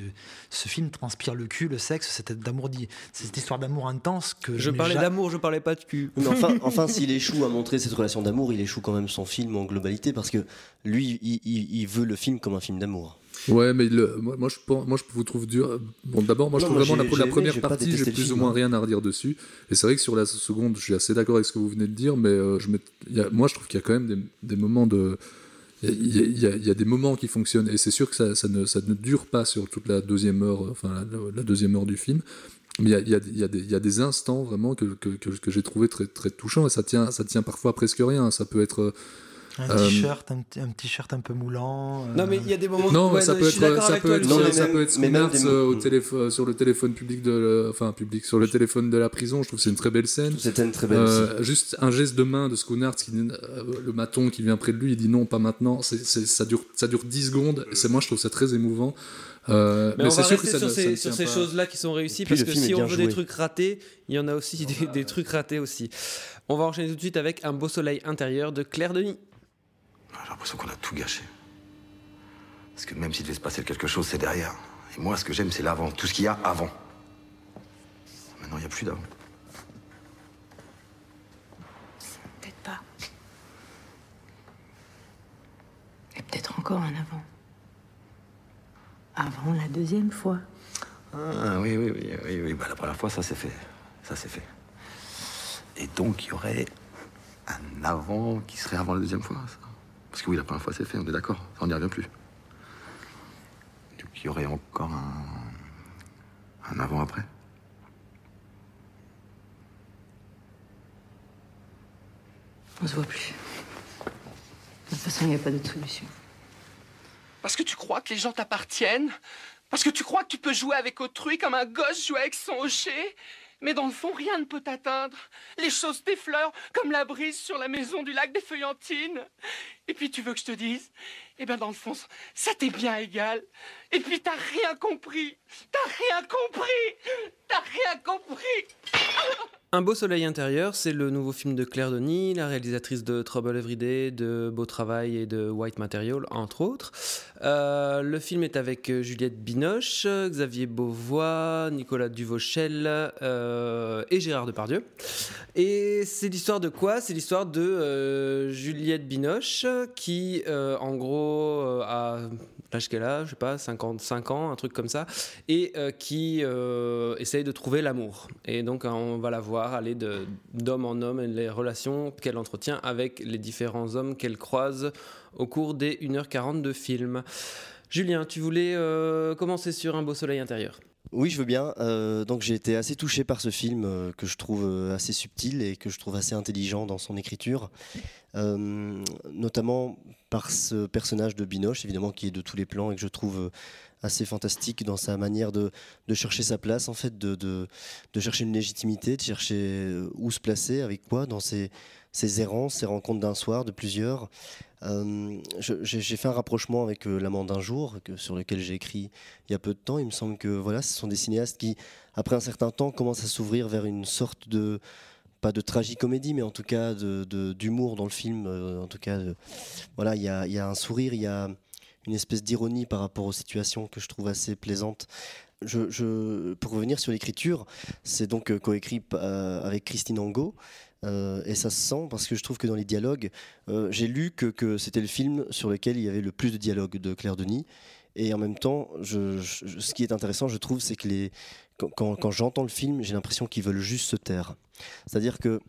ce film transpire le cul, le sexe, cette, d'amour, cette histoire d'amour intense que je, parlais d'amour, je parlais pas de cul. enfin, enfin s'il échoue à montrer cette relation d'amour, il échoue quand même son film en globalité parce que lui, il, veut le film comme un film d'amour. Ouais, mais moi, je, moi, je vous trouve dur. Bon, d'abord, moi, je trouve vraiment la, première partie, j'ai plus ou moins hein. rien à redire dessus. Et c'est vrai que sur la seconde, je suis assez d'accord avec ce que vous venez de dire, mais euh, je moi, je trouve qu'il y a quand même des, des moments de il y, a, des moments qui fonctionnent et c'est sûr que ça, ne, dure pas sur toute la deuxième heure, enfin la, deuxième heure du film. Mais il y, a, des instants vraiment que, que, j'ai trouvé très, touchants et ça tient, ça tient parfois presque rien. Ça peut être Un Euh, t-shirt, un, un t-shirt un peu moulant. euh, Non, mais il y a des moments. Non, ouais, ça, peut être, ça, peut toi, être, Non, mais ça même- peut être mais des- euh, au téléphone, sur le téléphone public de, le- enfin public, sur le téléphone de la prison. Je trouve que c'est une très belle scène. C'était une très belle aussi. Euh, juste un geste de main de Schoonards, qui, euh, le maton qui vient près de lui, il dit non, pas maintenant. C'est, c'est- ça dure, ça dure 10 secondes. Et c'est moi, je trouve ça très émouvant. Euh, Mais, on va sûr que ça, sur ne- ces, sur choses-là qui sont réussies, parce que si est on veut des joué. trucs ratés, il y en a aussi des, des trucs ratés aussi. On va enchaîner tout de suite avec Un beau soleil intérieur de Claire Denis. J'ai l'impression qu'on a tout gâché. Parce que même s'il devait se passer quelque chose, c'est derrière. Et moi, ce que j'aime, c'est l'avant. Tout ce qu'il y a avant. Maintenant, il n'y a plus d'avant. Peut-être pas. Et peut-être encore un avant. Avant la deuxième fois. Ah oui, oui, oui, oui, oui. Bah, la première fois, ça c'est fait. Ça c'est fait. Et donc, il y aurait un avant qui serait avant la deuxième fois. ça? Parce que oui, la première fois, c'est fait, on est d'accord. Ça, on n'y revient plus. Donc, il y aurait encore un. un avant après. On se voit plus. De toute façon, il n'y a pas d'autre solution. Parce que tu crois que les gens t'appartiennent? Parce que tu crois que tu peux jouer avec autrui comme un gosse joue avec son hocher? Mais dans le fond, rien ne peut t'atteindre. Les choses t'effleurent comme la brise sur la maison du lac des Feuillantines. Et puis tu veux que je te dise? Eh bien, dans le fond, ça t'est bien égal. Et puis t'as rien compris. T'as rien compris. T'as rien compris. Un beau soleil intérieur, c'est le nouveau film de Claire Denis, la réalisatrice de Trouble Every Day, de Beau Travail et de White Material, entre autres. Euh, le film est avec euh, Juliette Binoche, Xavier Beauvois, Nicolas Duvauchel euh, et Gérard Depardieu. Et c'est l'histoire de quoi? C'est l'histoire de Juliette Binoche qui, en gros, a l'âge qu'elle a, je sais pas, 55 ans, un truc comme ça, et qui essaye de trouver l'amour. Et donc, hein, on va la voir aller d'homme en homme et les relations qu'elle entretient avec les différents hommes qu'elle croise au cours des 1h40 de film. Julien, tu voulais euh, commencer sur Un beau soleil intérieur Oui, je veux bien. Euh, donc j'ai été assez touché par ce film euh, que je trouve assez subtil et que je trouve assez intelligent dans son écriture, notamment par ce personnage de Binoche, évidemment, qui est de tous les plans et que je trouve assez fantastique dans sa manière de, chercher sa place, en fait, de, chercher une légitimité, de chercher où se placer, avec quoi, dans ses, ses errances, ses rencontres d'un soir, de plusieurs. Euh, j'ai fait un rapprochement avec euh, L'amant d'un jour, sur lequel j'ai écrit il y a peu de temps. Il me semble que voilà, ce sont des cinéastes qui, après un certain temps, commencent à s'ouvrir vers une sorte de pas de tragicomédie, mais en tout cas d'humour dans le film. euh, en tout cas, voilà, il y a, un sourire, il y a une espèce d'ironie par rapport aux situations que je trouve assez plaisante. Je, je- pour revenir sur l'écriture, c'est donc coécrit avec Christine Angot. Euh, et ça se sent parce que je trouve que dans les dialogues, euh, j'ai lu que, c'était le film sur lequel il y avait le plus de dialogues de Claire Denis. Et en même temps, ce qui est intéressant, je trouve, c'est que quand, j'entends le film, j'ai l'impression qu'ils veulent juste se taire. C'est-à-dire que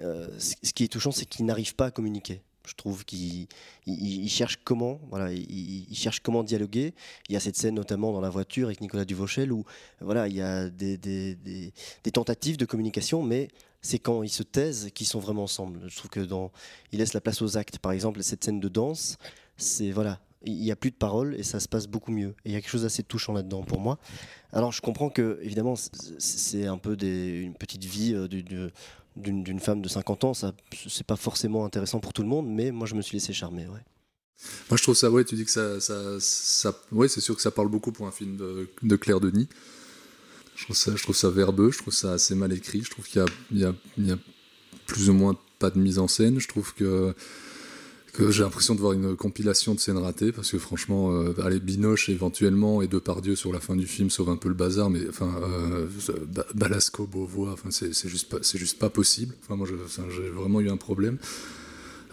euh, ce qui est touchant, c'est qu'ils n'arrivent pas à communiquer. Je trouve qu'ils ils- ils cherchent comment, voilà, ils, ils cherchent comment dialoguer. Il y a cette scène notamment dans la voiture avec Nicolas Duvauchel où, voilà, il y a des- des tentatives de communication, mais c'est quand ils se taisent qu'ils sont vraiment ensemble. Je trouve que dans, ils laissent la place aux actes. Par exemple, cette scène de danse, c'est voilà, il n'y a plus de paroles et ça se passe beaucoup mieux. Et il y a quelque chose d'assez touchant là-dedans pour moi. Alors je comprends que évidemment c'est- un peu une petite vie euh, du- du- d'une femme de 50 ans, ça c'est pas forcément intéressant pour tout le monde, mais moi je me suis laissé charmer. Ouais. Moi, je trouve ça, tu dis que ça. ça, c'est sûr que ça parle beaucoup pour un film de Claire Denis. Je trouve, ça, je trouve ça verbeux, je trouve ça assez mal écrit. Je trouve qu'il y a, plus ou moins pas de mise en scène. Je trouve que, j'ai l'impression de voir une compilation de scènes ratées parce que franchement, euh, allez, Binoche éventuellement et Depardieu sur la fin du film sauve un peu le bazar, mais enfin, euh, Ba- Balasco, Beauvois, enfin, c'est juste, pas- juste pas possible. Enfin, moi, j'ai vraiment eu un problème.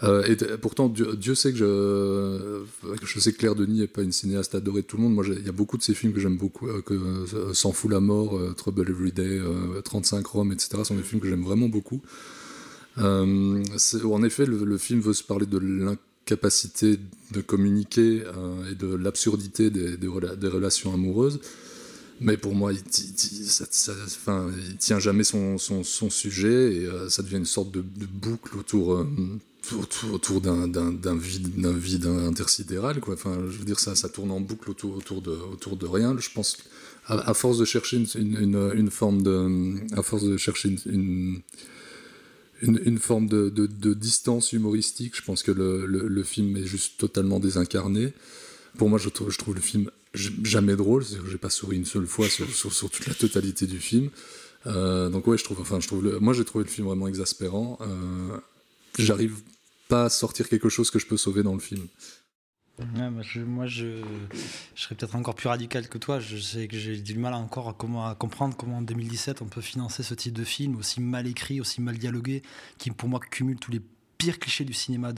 Euh, et pourtant, Dieu, sait que je, que je sais que Claire Denis n'est pas une cinéaste adorée de tout le monde. Moi, il y a beaucoup de ces films que j'aime beaucoup, euh, que euh, S'en fout la mort, euh, Trouble Every Day, euh, 35 Rome, etc. sont des films que j'aime vraiment beaucoup. Euh, en effet, le, film veut se parler de l'incapacité de communiquer euh, et de l'absurdité des, des rela- des relations amoureuses. Mais pour moi, il, ça- tient jamais son, sujet et euh, ça devient une sorte de, boucle autour, euh, autour, autour d'un, vide, vide intersidéral. Enfin, je veux dire, ça, tourne en boucle autour, de, autour de rien. Je pense, à, force de chercher une, forme de, à force de chercher une, une, forme de, distance humoristique, je pense que le, le, film est juste totalement désincarné. Pour moi, je trouve, le film jamais drôle. C'est-à-dire que j'ai pas souri une seule fois sur, toute la totalité du film. Euh, donc ouais, je trouve, enfin, je trouve moi j'ai trouvé le film vraiment exaspérant. Euh, J'arrive pas à sortir quelque chose que je peux sauver dans le film. Moi, je, serais peut-être encore plus radical que toi. Je sais que j'ai du mal encore à, comment, à comprendre comment en 2017 on peut financer ce type de film aussi mal écrit, aussi mal dialogué, qui pour moi cumule tous les pire cliché du cinéma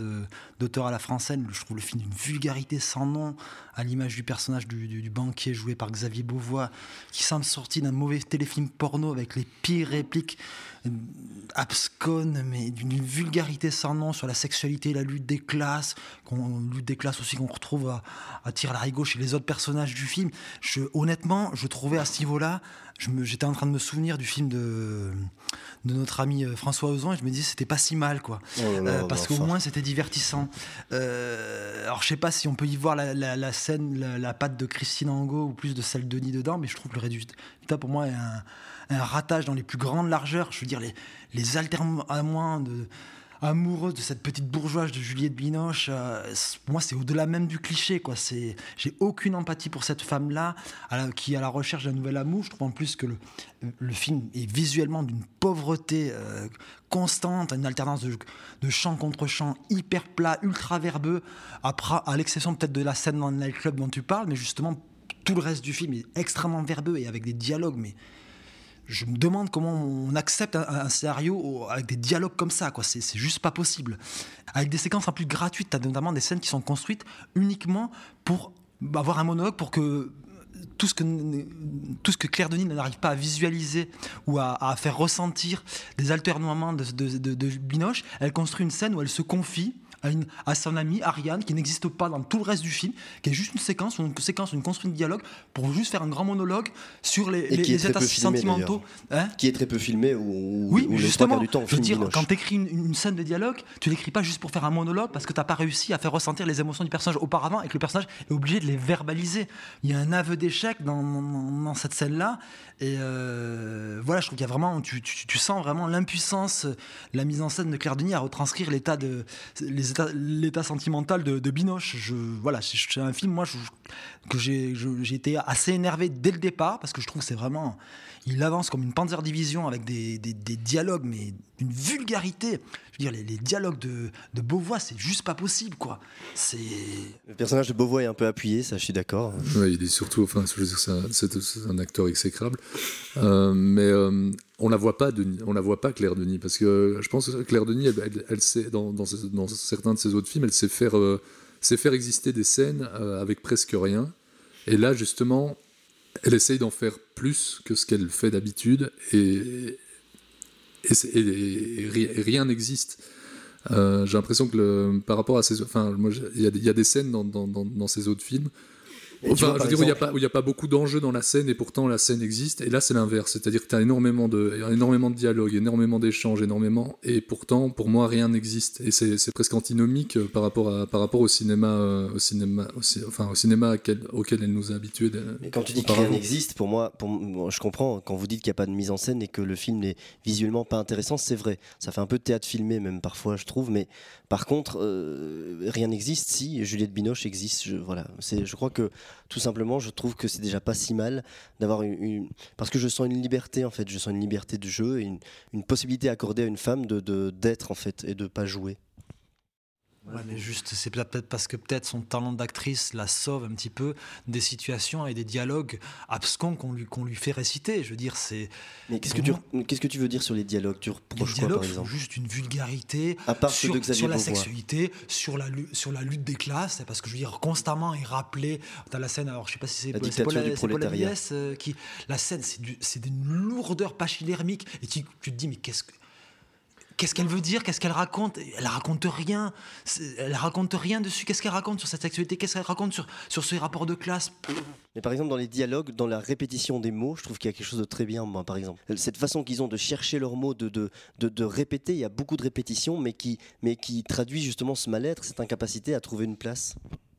d'auteur à la française. Je trouve le film d'une vulgarité sans nom, à l'image du personnage du, banquier joué par Xavier Beauvois, qui semble sorti d'un mauvais téléfilm porno avec les pires répliques euh, absconnes, mais d'une vulgarité sans nom sur la sexualité, la lutte des classes, qu'on, lutte des classes aussi qu'on retrouve à, à tir la chez les autres personnages du film. Je, honnêtement, je trouvais à ce niveau-là j'étais en train de me souvenir du film de, de notre ami euh, François Ozon et je me disais c'était pas si mal quoi. Oh là là, euh, parce qu'au moins c'était divertissant. Euh, alors je sais pas si on peut y voir la, la, la scène la, la, patte de Christine Angot ou plus de celle de Denis dedans mais je trouve que le résultat pour moi est un, un, ratage dans les plus grandes largeurs. Je veux dire les, les alternements de amoureuse de cette petite bourgeoise de Juliette Binoche. Euh, moi, c'est au-delà même du cliché. quoi. C'est, j'ai aucune empathie pour cette femme-là qui est à la recherche d'un nouvel amour. Je trouve en plus que le, film est visuellement d'une pauvreté euh, constante, une alternance de, de chant contre chant hyper plat, ultra verbeux, à, l'exception peut-être de la scène dans le nightclub dont tu parles, mais justement, tout le reste du film est extrêmement verbeux et avec des dialogues, je me demande comment on accepte un, scénario avec des dialogues comme ça. C'est, juste pas possible. Avec des séquences un plus gratuites, tu as notamment des scènes qui sont construites uniquement pour avoir un monologue, pour que tout ce que, Claire Denis n'arrive pas à visualiser ou à, faire ressentir des alternements de, de, de, de Binoche, elle construit une scène où elle se confie à, une, à son amie Ariane, qui n'existe pas dans tout le reste du film, qui est juste une séquence, une séquence, une construite de dialogue, pour juste faire un grand monologue sur les, les, les états sentimentaux. Hein qui est très peu filmé, ou, oui, ou justement, du temps, je veux dire, quand tu écris une, une, scène de dialogue, tu l'écris pas juste pour faire un monologue, parce que tu n'as pas réussi à faire ressentir les émotions du personnage auparavant, et que le personnage est obligé de les verbaliser. Il y a un aveu d'échec dans, dans, dans, cette scène-là, et euh, voilà, je trouve qu'il y a vraiment, tu, tu, tu sens vraiment l'impuissance, la mise en scène de Claire Denis à retranscrire l'état de les l'état sentimental de, Binoche. Je, voilà, c'est un film, moi, que j'ai été assez énervé dès le départ parce que je trouve que c'est vraiment. Il avance comme une Panzer Division avec des, des, des dialogues, mais d'une vulgarité. Je veux dire, les, les dialogues de, de Beauvois, c'est juste pas possible, quoi. C'est. Le personnage de Beauvois est un peu appuyé, ça, je suis d'accord. Ouais, il est surtout, enfin, je veux dire, c'est un, un, acteur exécrable. Euh, mais. Euh, on la voit pas Denis, on la voit pas Claire Denis parce que je pense que Claire Denis elle, elle, elle sait dans, dans, dans, certains de ses autres films elle sait faire euh, sait faire exister des scènes euh, avec presque rien et là justement elle essaye d'en faire plus que ce qu'elle fait d'habitude et, et, rien n'existe. Euh, j'ai l'impression que par rapport à ces enfin il y, a des scènes dans ces autres films Enfin, vois, je veux dire, exemple... où il n'y a, a, pas beaucoup d'enjeux dans la scène et pourtant la scène existe. Et là, c'est l'inverse. C'est-à-dire que tu as énormément de, énormément de dialogues, énormément d'échanges, énormément. Et pourtant, pour moi, rien n'existe. Et c'est presque antinomique euh, par rapport, à, par rapport au cinéma, euh, au cinéma, au, enfin, au cinéma auquel, auquel elle nous a habitués. Mais quand tu dis que rien n'existe, pour moi, pour, je comprends quand vous dites qu'il n'y a pas de mise en scène et que le film n'est visuellement pas intéressant, c'est vrai. Ça fait un peu de théâtre filmé, même parfois, je trouve. Mais par contre, euh, rien n'existe si Juliette Binoche existe. Je, voilà. Je crois que tout simplement, je trouve que c'est déjà pas si mal d'avoir une, une, parce que je sens une liberté en fait, je sens une liberté de jeu et une, possibilité accordée à une femme de d'être en fait et de pas jouer. Ouais, mais juste, c'est peut-être parce que peut-être son talent d'actrice la sauve un petit peu des situations et des dialogues abscons qu'on lui, qu'on lui fait réciter. Je veux dire, c'est. Mais qu'est-ce que, tu, qu'est-ce que tu veux dire sur les dialogues? Tu reproches quoi, par exemple? juste une vulgarité à part sur, de sur la sexualité, sur la, sur la lutte des classes. Parce que je veux dire, constamment est rappelé. Tu as la scène, alors je sais pas si c'est, c'est Paul, c'est Paul Aviès, euh, qui. La scène, c'est, du, c'est d'une lourdeur pachydermique. Et tu, tu te dis, mais qu'est-ce que qu'est-ce qu'elle veut dire Qu'est-ce qu'elle raconte? Elle raconte rien. Elle raconte rien dessus. Qu'est-ce qu'elle raconte sur cette sexualité? Qu'est-ce qu'elle raconte sur, sur ces rapports de classe? Mais par exemple, dans les dialogues, dans la répétition des mots, je trouve qu'il y a quelque chose de très bien, moi, par exemple. Cette façon qu'ils ont de chercher leurs mots, de, de, de, répéter, il y a beaucoup de répétitions, mais qui, mais qui traduit justement ce mal-être, cette incapacité à trouver une place.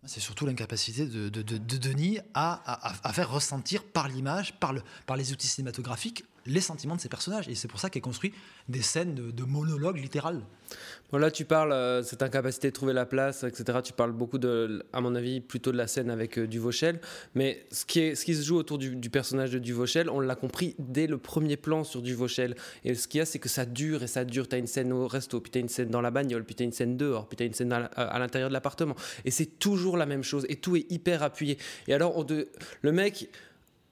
C'est surtout l'incapacité de, de, de, Denis à, à, à, faire ressentir par l'image, par, le, par les outils cinématographiques, les sentiments de ces personnages. Et c'est pour ça qu'elle construit des scènes de, de monologue littéral. Bon, tu parles, euh, cette incapacité de trouver la place, etc. Tu parles beaucoup, de, à mon avis, plutôt de la scène avec euh, Duvauchel. Mais ce qui, est, ce qui se joue autour du, personnage de Duvauchel, on l'a compris dès le premier plan sur Duvauchel. Et ce qu'il y a, c'est que ça dure et ça dure. Tu as une scène au resto, puis tu as une scène dans la bagnole, puis tu as une scène dehors, puis tu as une scène à, l'intérieur de l'appartement. Et c'est toujours la même chose. Et tout est hyper appuyé. Et alors, le mec,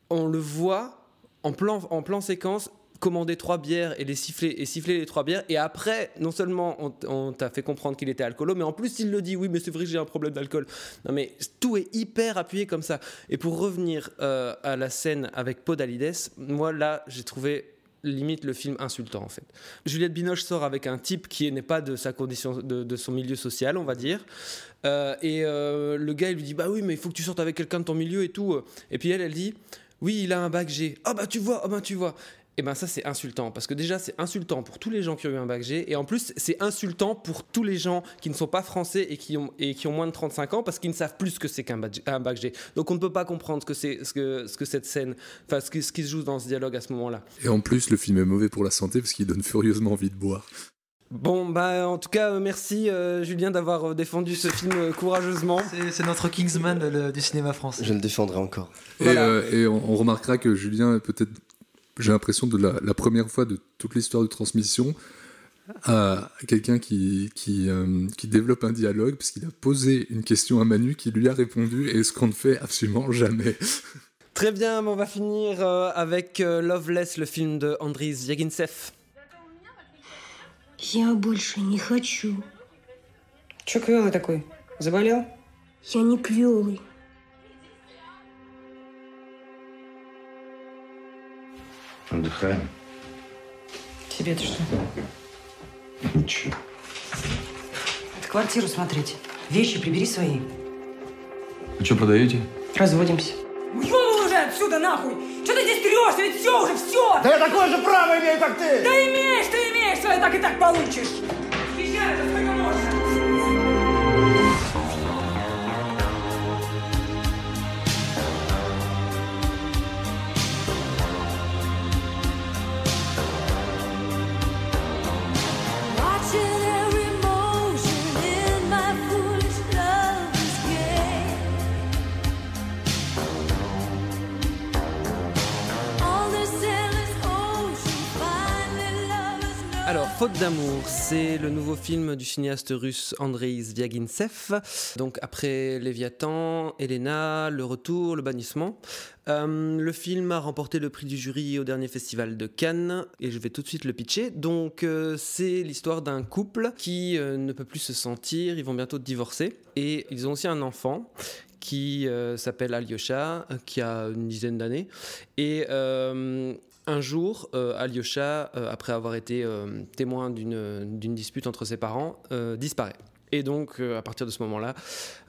on le voit en plan, en plan séquence commander trois bières et les siffler et siffler les trois bières et après non seulement on, t'a fait comprendre qu'il était alcoolo mais en plus il le dit oui mais c'est vrai j'ai un problème d'alcool non mais tout est hyper appuyé comme ça et pour revenir euh, à la scène avec Podalides moi là j'ai trouvé limite le film insultant en fait. Juliette Binoche sort avec un type qui n'est pas de sa condition, de, son milieu social, on va dire. Euh, et euh, le gars il lui dit bah oui mais il faut que tu sortes avec quelqu'un de ton milieu et tout. Et puis elle elle dit oui, il a un bac G. Ah bah tu vois, ah bah tu vois. Et eh ben ça c'est insultant parce que déjà c'est insultant pour tous les gens qui ont eu un bac G et en plus c'est insultant pour tous les gens qui ne sont pas français et qui ont, et qui ont moins de 35 ans parce qu'ils ne savent plus ce que c'est qu'un bac, G. Donc on ne peut pas comprendre ce que c'est ce que, ce que cette scène, enfin ce qui se joue dans ce dialogue à ce moment-là. Et en plus le film est mauvais pour la santé parce qu'il donne furieusement envie de boire. Bon, bah en tout cas, merci euh, Julien d'avoir euh, défendu ce film euh, courageusement. C'est notre Kingsman du cinéma français. Je le défendrai encore. Et, on, remarquera que Julien est peut-être, j'ai l'impression, de la, première fois de toute l'histoire de transmission, à quelqu'un qui, qui, qui, développe un dialogue, puisqu'il a posé une question à Manu qui lui a répondu, et ce qu'on ne fait absolument jamais. Très bien, on va finir avec Loveless, le film de Yagintsev. Я больше не хочу. Че квелый такой? Заболел? Я не квелый. Отдыхаем. Тебе-то что? Ничего. Это квартиру смотреть. Вещи прибери свои. Вы что, продаете? Разводимся. Ушел уже отсюда нахуй! Что ты здесь трешься? Ведь все уже, все! Да я такое же право имею, как ты! Да имеешь, ты имеешь, скорее всего, так и так получишь. Еще Faute d'amour, c'est le nouveau film du cinéaste russe Andrei Zviagintsev. Donc après Léviathan, Elena, Le Retour, Le Bannissement. Euh, le film a remporté le prix du jury au dernier festival de Cannes et je vais tout de suite le pitcher. Donc euh, c'est l'histoire d'un couple qui euh, ne peut plus se sentir, ils vont bientôt divorcer et ils ont aussi un enfant qui s'appelle Alyosha, qui a une dizaine d'années. Et un jour, euh, Alyosha, euh, après avoir été euh, témoin d'une dispute entre ses parents, disparaît. Et donc, à partir de ce moment-là,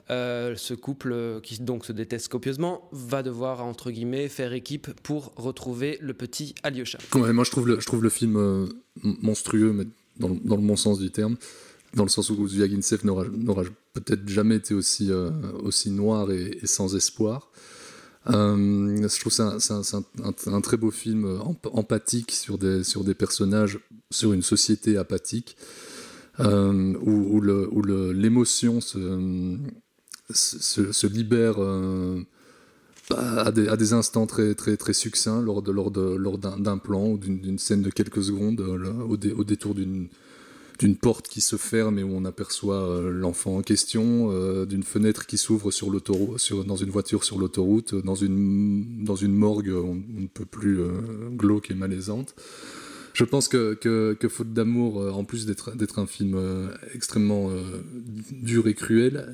ce couple, qui donc se déteste copieusement, va devoir, entre guillemets, faire équipe pour retrouver le petit Alyosha. moi, je trouve le, film monstrueux, mais dans, le bon sens du terme, dans le sens où Zviagintsev n'aura peut-être jamais été aussi noir et sans espoir. Euh, je trouve que c'est un, très beau film euh, empathique sur des, sur des personnages, sur une société apathique, euh, où, où l'émotion se, se, libère à, des, à, des, instants très, très, très succincts lors, de, lors, de, lors d'un plan ou d'une scène de quelques secondes, au détour d'une d'une porte qui se ferme et où on aperçoit euh, l'enfant en question, euh, d'une fenêtre qui s'ouvre sur l'autoroute, dans une voiture sur l'autoroute, dans une, dans une morgue on, ne peut plus euh, glauque et malaisante. Je pense que, que, Faute d'amour, en plus d'être un film extrêmement dur et cruel,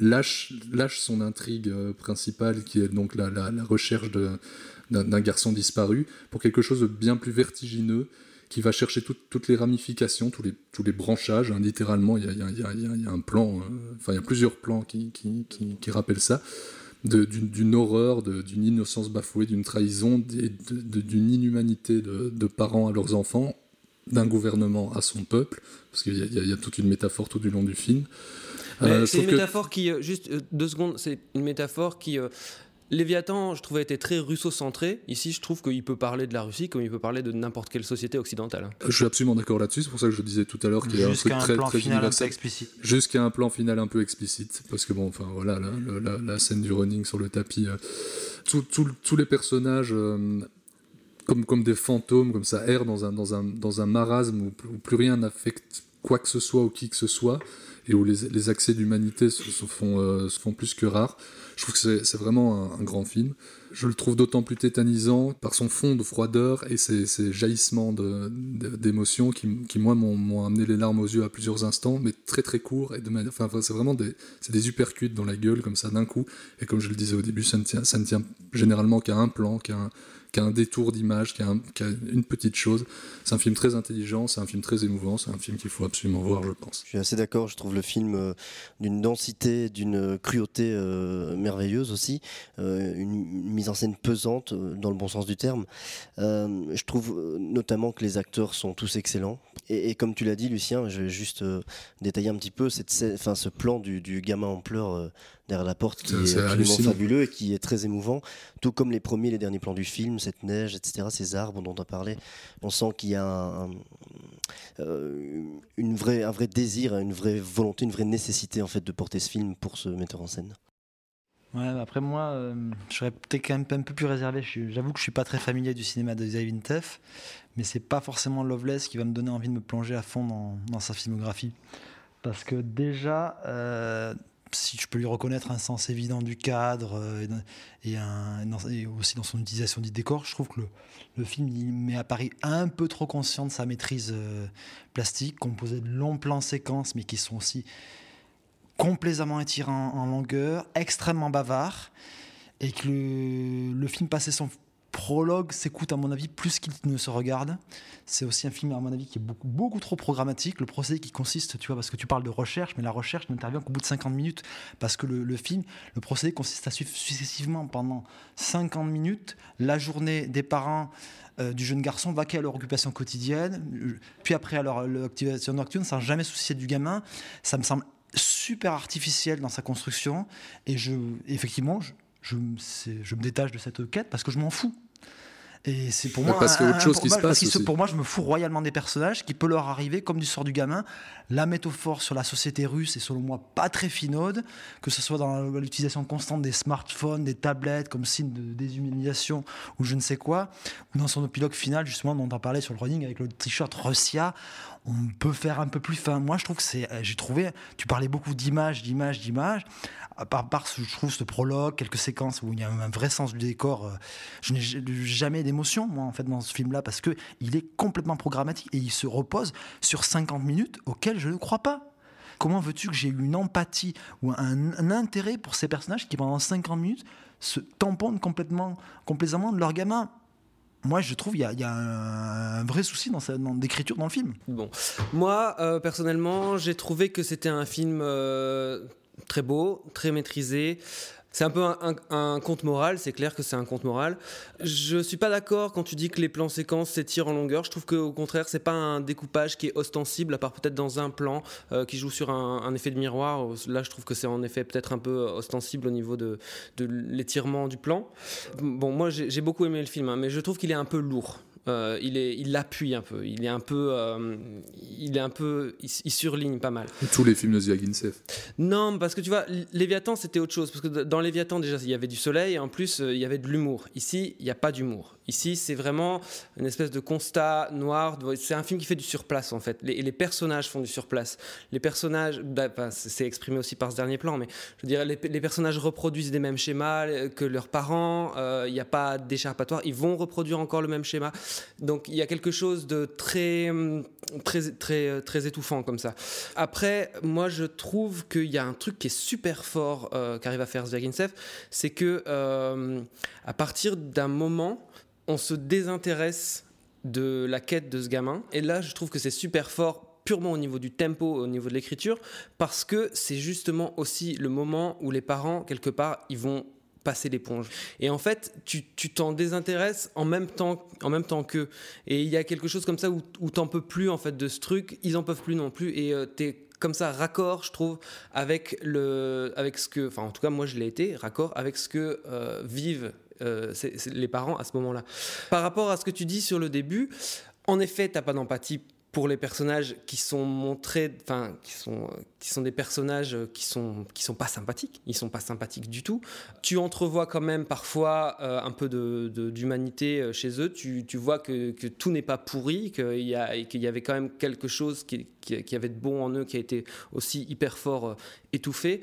lâche, lâche son intrigue principale qui est donc la, la, la recherche d'un garçon disparu pour quelque chose de bien plus vertigineux qui va chercher toutes les ramifications, tous les, tous les branchages. hein, littéralement, il y a, y y y un plan, euh, enfin, il y a plusieurs plans qui, qui, qui, qui rappellent ça. D'une horreur, d'une innocence bafouée, d'une trahison, d'une inhumanité de, de parents à leurs enfants, d'un gouvernement à son peuple, parce qu'il y, a- y toute une métaphore tout du long du film. Euh, c'est une que- métaphore qui, euh, juste euh, deux secondes, c'est une métaphore qui. euh, Léviathan, je trouvais, était très russo-centré. Ici, je trouve qu'il peut parler de la Russie comme il peut parler de n'importe quelle société occidentale. Je suis absolument d'accord là-dessus, c'est pour ça que je disais tout à l'heure qu'il y a un truc Jusqu'à un très, plan très final un peu explicite. Jusqu'à un plan final un peu explicite, parce que bon, enfin voilà, la, la- la- la scène du running sur le tapis, euh, tout- tout- tous les personnages, euh, comme, comme des fantômes, comme ça, errent dans un, dans un, dans un marasme où, où plus rien n'affecte quoi que ce soit ou qui que ce soit, et où les, les accès d'humanité se, font, euh, se font plus que rares. Je trouve que c'est- vraiment un, grand film. Je le trouve d'autant plus tétanisant par son fond de froideur et ses, ses jaillissements d'émotions qui, qui, moi, m'ont amené les larmes aux yeux à plusieurs instants, mais très très courts. Enfin, c'est vraiment des, des uppercuts dans la gueule, comme ça, d'un coup. Et comme je le disais au début, ça ne tient, ça ne tient généralement qu'à un plan, qu'à un, qu'à un détour d'image, un- qu'à une petite chose. C'est un film très intelligent, c'est un film très émouvant, c'est un film qu'il faut absolument voir, je pense. Je suis assez d'accord, je trouve le film euh, d'une densité, d'une cruauté euh, merveilleuse aussi, euh, une, mise en scène pesante dans le bon sens du terme. Je trouve notamment que les acteurs sont tous excellents. Et, et comme tu l'as dit, Lucien, je vais juste euh, détailler un petit peu cette, enfin, ce plan du, du gamin en pleurs euh, derrière la porte qui est, absolument fabuleux et qui est très émouvant, tout comme les premiers, les derniers plans du film, cette neige, etc., ces arbres dont on a parlé. On sent qu'il y a un, un- euh, une vraie, un vrai désir, une vraie volonté, une vraie nécessité en fait de porter ce film pour ce metteur en scène. Bah après moi, euh, je serais peut-être quand même un peu plus réservé. J'avoue que je suis pas très familier du cinéma de Xavier Teff, mais c'est pas forcément Loveless qui va me donner envie de me plonger à fond dans, sa filmographie. Parce que déjà, euh, si je peux lui reconnaître un sens évident du cadre euh, et, aussi dans son utilisation du décor, je trouve que le, film il m'est apparu un peu trop conscient de sa maîtrise euh, plastique, composé de longs plans séquences, mais qui sont aussi complaisamment étirant en longueur, extrêmement bavard, et que le, film passé son prologue s'écoute à mon avis plus qu'il ne se regarde. C'est aussi un film à mon avis qui est beaucoup, beaucoup trop programmatique. Le procédé qui consiste, tu vois, parce que tu parles de recherche, mais la recherche n'intervient qu'au bout de 50 minutes, parce que le, le film, le procédé consiste à suivre successivement pendant 50 minutes la journée des parents euh, du jeune garçon vaquer à leur occupation quotidienne, euh, puis après à leur, leur activation nocturne, sans jamais soucier du gamin. Ça me semble super artificiel dans sa construction, et je, effectivement, je, je, me détache de cette quête parce que je m'en fous. Et c'est pour moi parce qu'il y a autre chose qui se passe aussi. Pour moi, je me fous royalement des personnages qui peut leur arriver comme du sort du gamin. La métaphore sur la société russe est selon moi pas très finaude, que ce soit dans l'utilisation constante des smartphones, des tablettes comme signe de déshumanisation ou je ne sais quoi, ou dans son épilogue final justement dont on parlait sur le running avec le t-shirt Russia. On peut faire un peu plus fin. Moi, je trouve que c'est. J'ai trouvé. Tu parlais beaucoup d'images, d'images, d'images. À part, par ce- je trouve ce prologue, quelques séquences où il y a un vrai sens du décor. euh, Je n'ai jamais d'émotion, moi, en fait, dans ce film-là, parce que il est complètement programmatique et il se repose sur 50 minutes auxquelles je ne crois pas. Comment veux-tu que j'ai une empathie ou un, un intérêt pour ces personnages qui, pendant 50 minutes, se tamponnent complètement, complaisamment de leur gamin? Moi, je trouve il y a un, vrai souci dans, sa- dans le film. Moi euh, personnellement, j'ai trouvé que c'était un film euh, très beau, très maîtrisé. C'est un peu un, conte moral, c'est clair que c'est un conte moral. Je suis pas d'accord quand tu dis que les plans séquences s'étirent en longueur. Je trouve qu'au contraire, c'est pas un découpage qui est ostensible, à part peut-être dans un plan euh, qui joue sur un, effet de miroir. Là, je trouve que c'est en effet peut-être un peu ostensible au niveau de, l'étirement du plan. Bon, moi, j'ai j'ai beaucoup aimé le film, hein, mais je trouve qu'il est un peu lourd. Euh, il est, il l'appuie un peu. Il est un peu, euh, il est un peu, il, il surligne pas mal. Tous les films de Zviagintsev. Non, parce que tu vois, Léviathan, c'était autre chose. Parce que dans Léviathan, déjà, il y avait du soleil et en plus, euh, il y avait de l'humour. Ici, il n'y a pas d'humour. Ici, c'est vraiment une espèce de constat noir. C'est un film qui fait du surplace, en fait. Les, les personnages font du surplace. Les personnages, bah, c'est exprimé aussi par ce dernier plan, mais je dirais, les, les personnages reproduisent des mêmes schémas euh, que leurs parents. Euh, Il n'y a pas d'échappatoire. Ils vont reproduire encore le même schéma. Donc, il y a quelque chose de très, hum, très, très, très étouffant comme ça. Après, moi, je trouve qu'il y a un truc qui est super fort euh, qu'arrive à faire Zviagintsev, c'est que euh, à partir d'un moment, on se désintéresse de la quête de ce gamin. Et là, je trouve que c'est super fort purement au niveau du tempo, au niveau de l'écriture, parce que c'est justement aussi le moment où les parents, quelque part, ils vont passer l'éponge. Et en fait, tu t'en désintéresses en même temps, en même temps qu'eux. Et il y a quelque chose comme ça où, où t'en peux plus en fait de ce truc. Ils en peuvent plus non plus. Et euh, t'es comme ça raccord, je trouve, avec le, avec ce que, enfin en tout cas moi je l'ai été, raccord avec ce que euh, vivent euh, les parents à ce moment-là. Par rapport à ce que tu dis sur le début, en effet, t'as pas d'empathie pour les personnages qui sont montrés, enfin qui sont qui sont des personnages qui sont qui sont pas sympathiques, ils sont pas sympathiques du tout. Tu entrevois quand même parfois euh, un peu d'humanité euh, chez eux. Tu, tu vois que, que tout n'est pas pourri, qu'il y a qu'il y avait quand même quelque chose qui, qui, avait de bon en eux, qui a été aussi hyper fort étouffé.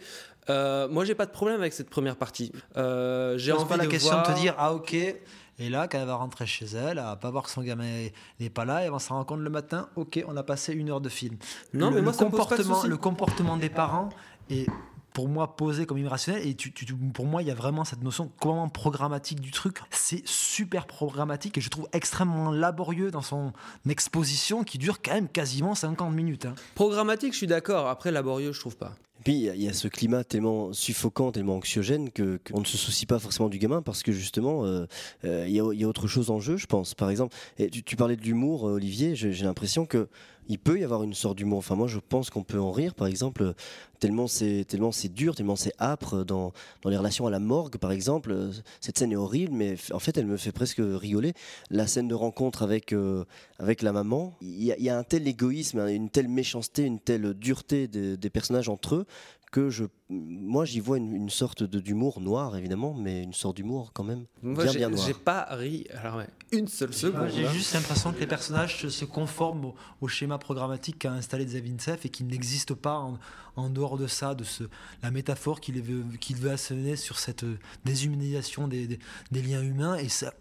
Euh, moi, j'ai pas de problème avec cette première partie. Euh, j'ai envie pas la de question voir... de te dire ah ok et là quand elle va rentrer chez elle elle va pas voir que son gamin n'est pas là elle va s'en rendre compte le matin ok on a passé une heure de film Non, le, mais moi, le ça me pose pas de comportement le comportement des parents est pour moi posé comme irrationnel et tu, tu- tu- pour moi il y a vraiment cette notion complètement programmatique du truc c'est super programmatique et je trouve extrêmement laborieux dans son exposition qui dure quand même quasiment 50 minutes hein. Programmatique, je suis d'accord. Après, laborieux, je trouve pas. Puis il y a- ce climat tellement suffocant, tellement anxiogène qu'on ne se soucie pas forcément du gamin parce que justement euh, euh, il y, a, autre chose en jeu, je pense. Par exemple, et tu, parlais de l'humour, Olivier. J'ai l'impression que il peut y avoir une sorte d'humour. Enfin moi je pense qu'on peut en rire, par exemple, tellement c'est tellement c'est dur, tellement c'est âpre dans dans les relations à la morgue, par exemple. Cette scène est horrible, mais en fait elle me fait presque rigoler. La scène de rencontre avec euh, avec la maman, il y, a- un tel égoïsme, hein, une telle méchanceté, une telle dureté des personnages entre eux que je, moi j'y vois une, une sorte de- d'humour noir évidemment, mais une sorte d'humour quand même Moi, bien j'ai bien noir. j'ai pas ri. Alors, ouais, une seule seconde. J'ai hein. juste l'impression que les personnages se- conforment au, au schéma programmatique qu'a installé Zavintsev et qui n'existe pas en, en dehors de ça, de ce, la métaphore qu'il veut, qu'il veut asséner sur cette euh, déshumanisation des, des- des liens humains. Et, ça,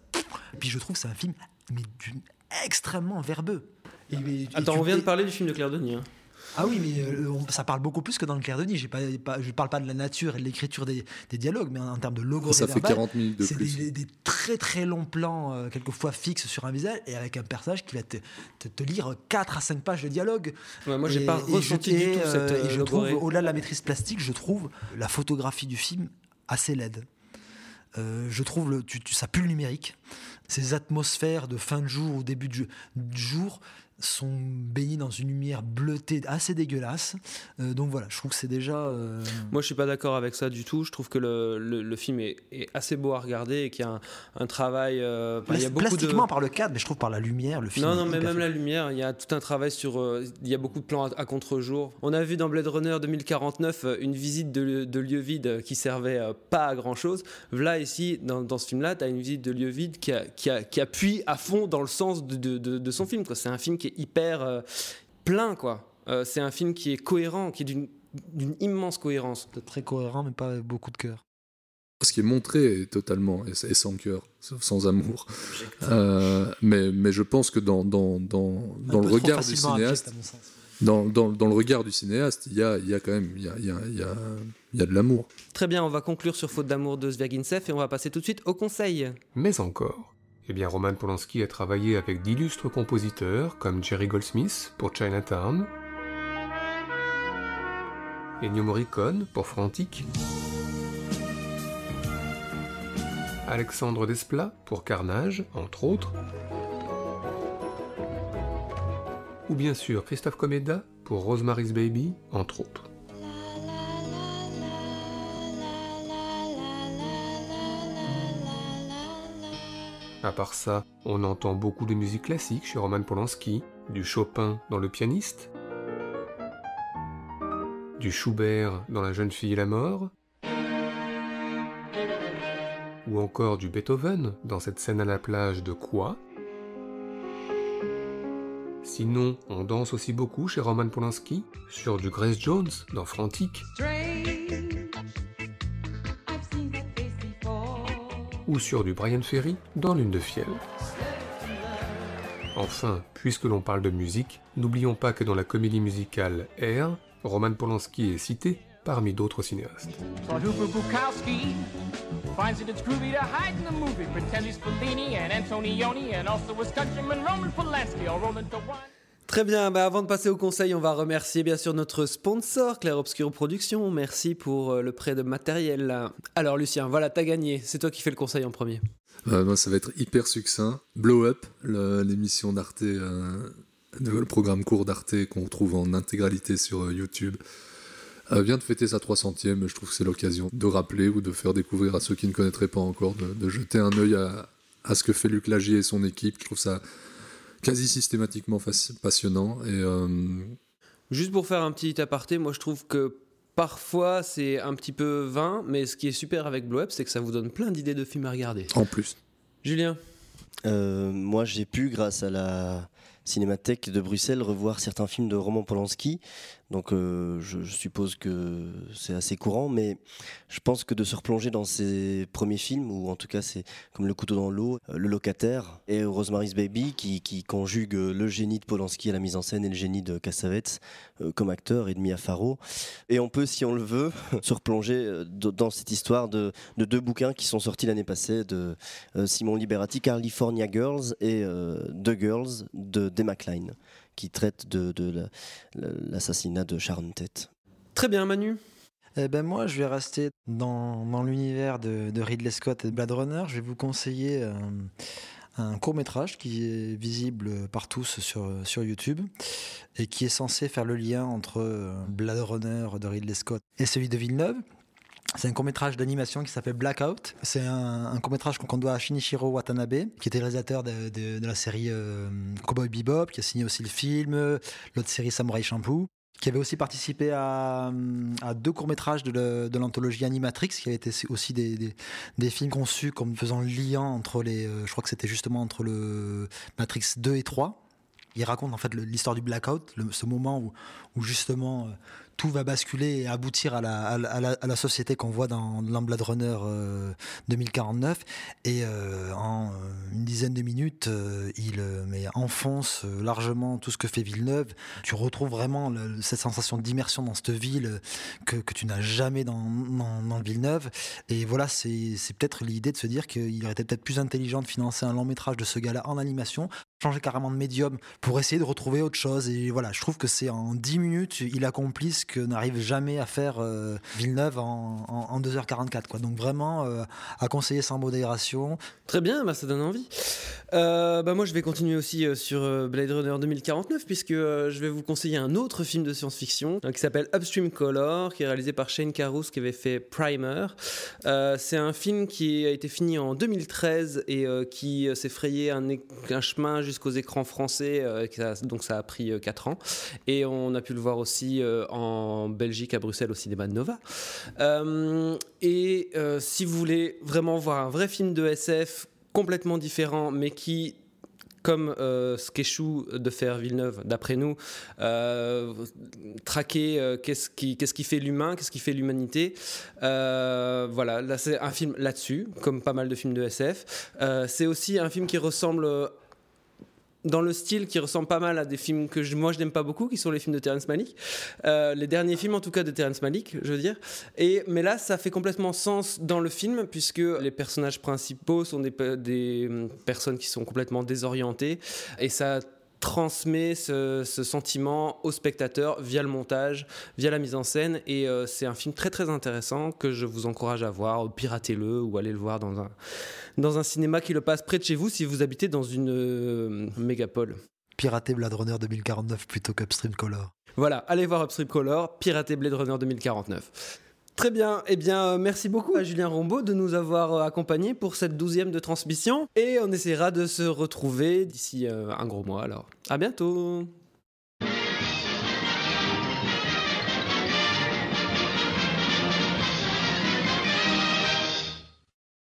et puis je trouve que c'est un film mais extrêmement verbeux. Et- et- et Attends, on vient de parler du film de Claire Denis. hein. Ah oui, mais euh, on- ça parle beaucoup plus que dans le Clair de. J'ai pas, pas- je parle pas de la nature et de l'écriture des, des dialogues, mais en, en termes de logo Ça fait 40 minutes de c'est plus. Des, des très très longs plans, euh, quelquefois fixes sur un visage, et avec un personnage qui va te, te, te lire 4 à 5 pages de dialogue. Ouais, moi, j'ai Et- pas et je- ressenti du et, tout euh, cette, Et euh, je trouve, au-delà de la maîtrise plastique, je trouve la photographie du film assez laide. Euh, je trouve le, tu, tu- ça pue le numérique. Ces atmosphères de fin de jour ou début de jour sont baignées dans une lumière bleutée assez dégueulasse. Euh, donc voilà, je trouve que c'est déjà. euh, Moi, je suis pas d'accord avec ça du tout. Je trouve que le, le- le film est, est assez beau à regarder et qu'il y a un, un travail. euh, il y a beaucoup de... plastiquement par le cadre, mais je trouve par la lumière, le film. Non, non, mais même fait. la lumière, il y a tout un travail sur. il y a beaucoup de plans à, à contre-jour. On a vu dans Blade Runner 2049 euh, une visite de, de lieu vide qui servait pas à grand chose. Là, ici, dans, dans ce film-là, tu as une visite de lieu vide qui, a- qui, a- qui appuie à fond dans le sens de, de- de- de son film. C'est un film qui est hyper euh, plein, quoi. Euh, c'est un film qui est cohérent, qui est d'une immense cohérence. Très cohérent, mais pas avec beaucoup de cœur. Ce qui est montré est totalement et, sans cœur, sans amour. Euh, mais, mais je pense que dans, dans, dans, dans le regard du cinéaste, à mon sens. dans, dans, dans le regard du cinéaste, il y a, il y a quand même il y a, il y a, il y a, il y a de l'amour. Très bien, on va conclure sur Faute d'amour de Zverginsev et on va passer tout de suite au conseil. Mais encore. Eh Roman Polanski a travaillé avec d'illustres compositeurs comme Jerry Goldsmith pour Chinatown, Ennio Morricone pour Frantic, Alexandre Desplat pour Carnage, entre autres, ou bien sûr Christophe Comeda pour Rosemary's Baby, entre autres. À part ça, on entend beaucoup de musique classique chez Roman Polanski, du Chopin dans Le pianiste, du Schubert dans La jeune fille et la mort, ou encore du Beethoven dans cette scène à la plage de Quoi Sinon, on danse aussi beaucoup chez Roman Polanski sur du Grace Jones dans Frantic, ou sur du Brian Ferry dans Lune de fiel. Enfin, puisque l'on parle de musique, n'oublions pas que dans la comédie musicale Air, Roman Polanski est cité, parmi d'autres cinéastes. Très bien, bah avant de passer au conseil, on va remercier bien sûr notre sponsor, Claire Obscure Productions. Merci pour euh, le prêt de matériel. Alors Lucien, voilà, t'as gagné. C'est toi qui fais le conseil en premier. Euh, moi, ça va être hyper succinct. Blow Up, l'émission d'Arte, euh, le programme court d'Arte qu'on trouve en intégralité sur euh, YouTube, vient de fêter sa 300e. Je trouve que c'est l'occasion de rappeler ou de faire découvrir à ceux qui ne connaîtraient pas encore, de, de jeter un œil à, à ce que fait Luc Lagier et son équipe. Je trouve ça quasi systématiquement passionnant. Et euh, Juste pour faire un petit aparté, moi je trouve que parfois c'est un petit peu vain, mais ce qui est super avec Blow Up, c'est que ça vous donne plein d'idées de films à regarder. en plus. Julien? Euh, moi, j'ai pu, grâce à la Cinémathèque de Bruxelles, revoir certains films de Roman Polanski. Donc, euh, je, suppose que c'est assez courant, mais je pense que de se replonger dans ses premiers films, ou en tout cas, c'est comme Le couteau dans l'eau, euh, Le locataire et Rosemary's Baby, qui, qui conjuguent euh, le génie de Polanski à la mise en scène et le génie de Cassavetes comme acteur et de Mia Farrow. Et on peut, si on le veut, se replonger dans cette histoire de, de deux bouquins qui sont sortis l'année passée de Simon Liberati, California Girls et The Girls de Dema Klein, qui traitent de, de la- la- l'assassinat de Sharon Tate. Très bien, Manu. Eh ben moi, je vais rester dans, dans l'univers de, de Ridley Scott et de Blade Runner. Je vais vous conseiller euh, un court métrage qui est visible par tous sur, sur YouTube et qui est censé faire le lien entre euh, Blade Runner de Ridley Scott et celui de Villeneuve. C'est un court-métrage d'animation qui s'appelle Blackout. C'est un, court-métrage qu'on doit à Shinichiro Watanabe, qui était réalisateur de, la série euh, Cowboy Bebop, qui a signé aussi le film, l'autre série Samurai Champloo, qui avait aussi participé à, deux courts-métrages de, l'anthologie Animatrix, qui avaient été aussi des, films conçus comme faisant le lien entre les... euh, je crois que c'était justement entre le Matrix 2 et 3. Il raconte en fait l'histoire du blackout, ce moment où, où justement euh, tout va basculer et aboutir à la, société qu'on voit dans, Blade Runner euh, 2049. Et euh, en euh, une dizaine de minutes, euh, il euh, mais enfonce euh, largement tout ce que fait Villeneuve. Tu retrouves vraiment cette sensation d'immersion dans cette ville euh, que, tu n'as jamais dans, dans, Villeneuve. Et voilà, c'est peut-être l'idée de se dire qu'il aurait été peut-être plus intelligent de financer un long métrage de ce gars-là en animation, changer carrément de médium pour essayer de retrouver autre chose. Et voilà, je trouve que c'est en 10 minutes, il accomplit ce que n'arrive jamais à faire euh, Villeneuve en, en, en 2h44. Quoi. Donc vraiment, euh, à conseiller sans modération. Très bien, bah, ça donne envie. Euh, bah, moi, je vais continuer aussi sur Blade Runner 2049, puisque je vais vous conseiller un autre film de science-fiction euh, qui s'appelle Upstream Color, qui est réalisé par Shane Carruth, qui avait fait Primer. C'est un film qui a été fini en 2013 et qui s'est frayé un, chemin jusqu'aux écrans français, donc ça a pris 4 ans. Et on a pu le voir aussi euh, en Belgique, à Bruxelles, au cinéma de Nova. Euh, et euh, si vous voulez vraiment voir un vrai film de SF complètement différent, mais qui comme euh, ce qu'échoue de faire Villeneuve, d'après nous, euh, traquer euh, qu'est-ce qui, qu'est-ce qui fait l'humain, qu'est-ce qui fait l'humanité. Euh, voilà, là c'est un film là-dessus, comme pas mal de films de SF. Euh, c'est aussi un film qui ressemble euh, dans le style qui ressemble pas mal à des films que je- moi je n'aime pas beaucoup, qui sont les films de Terrence Malick. Euh, les derniers films en tout cas de Terrence Malick, je veux dire. Et, mais là, ça fait complètement sens dans le film, puisque les personnages principaux sont des, des hum, personnes qui sont complètement désorientées. Et ça transmet ce, ce sentiment au spectateur via le montage, via la mise en scène. Et euh, c'est un film très très intéressant que je vous encourage à voir. Piratez-le ou allez le voir dans un, dans un cinéma qui le passe près de chez vous si vous habitez dans une euh, mégapole. Pirater Blade Runner 2049 plutôt qu'Upstream Color. Voilà, allez voir Upstream Color, pirater Blade Runner 2049. Très bien, eh bien euh, merci beaucoup à Julien Rombaud de nous avoir euh, accompagnés pour cette douzième de transmission. Et on essaiera de se retrouver d'ici euh, un gros mois alors. À bientôt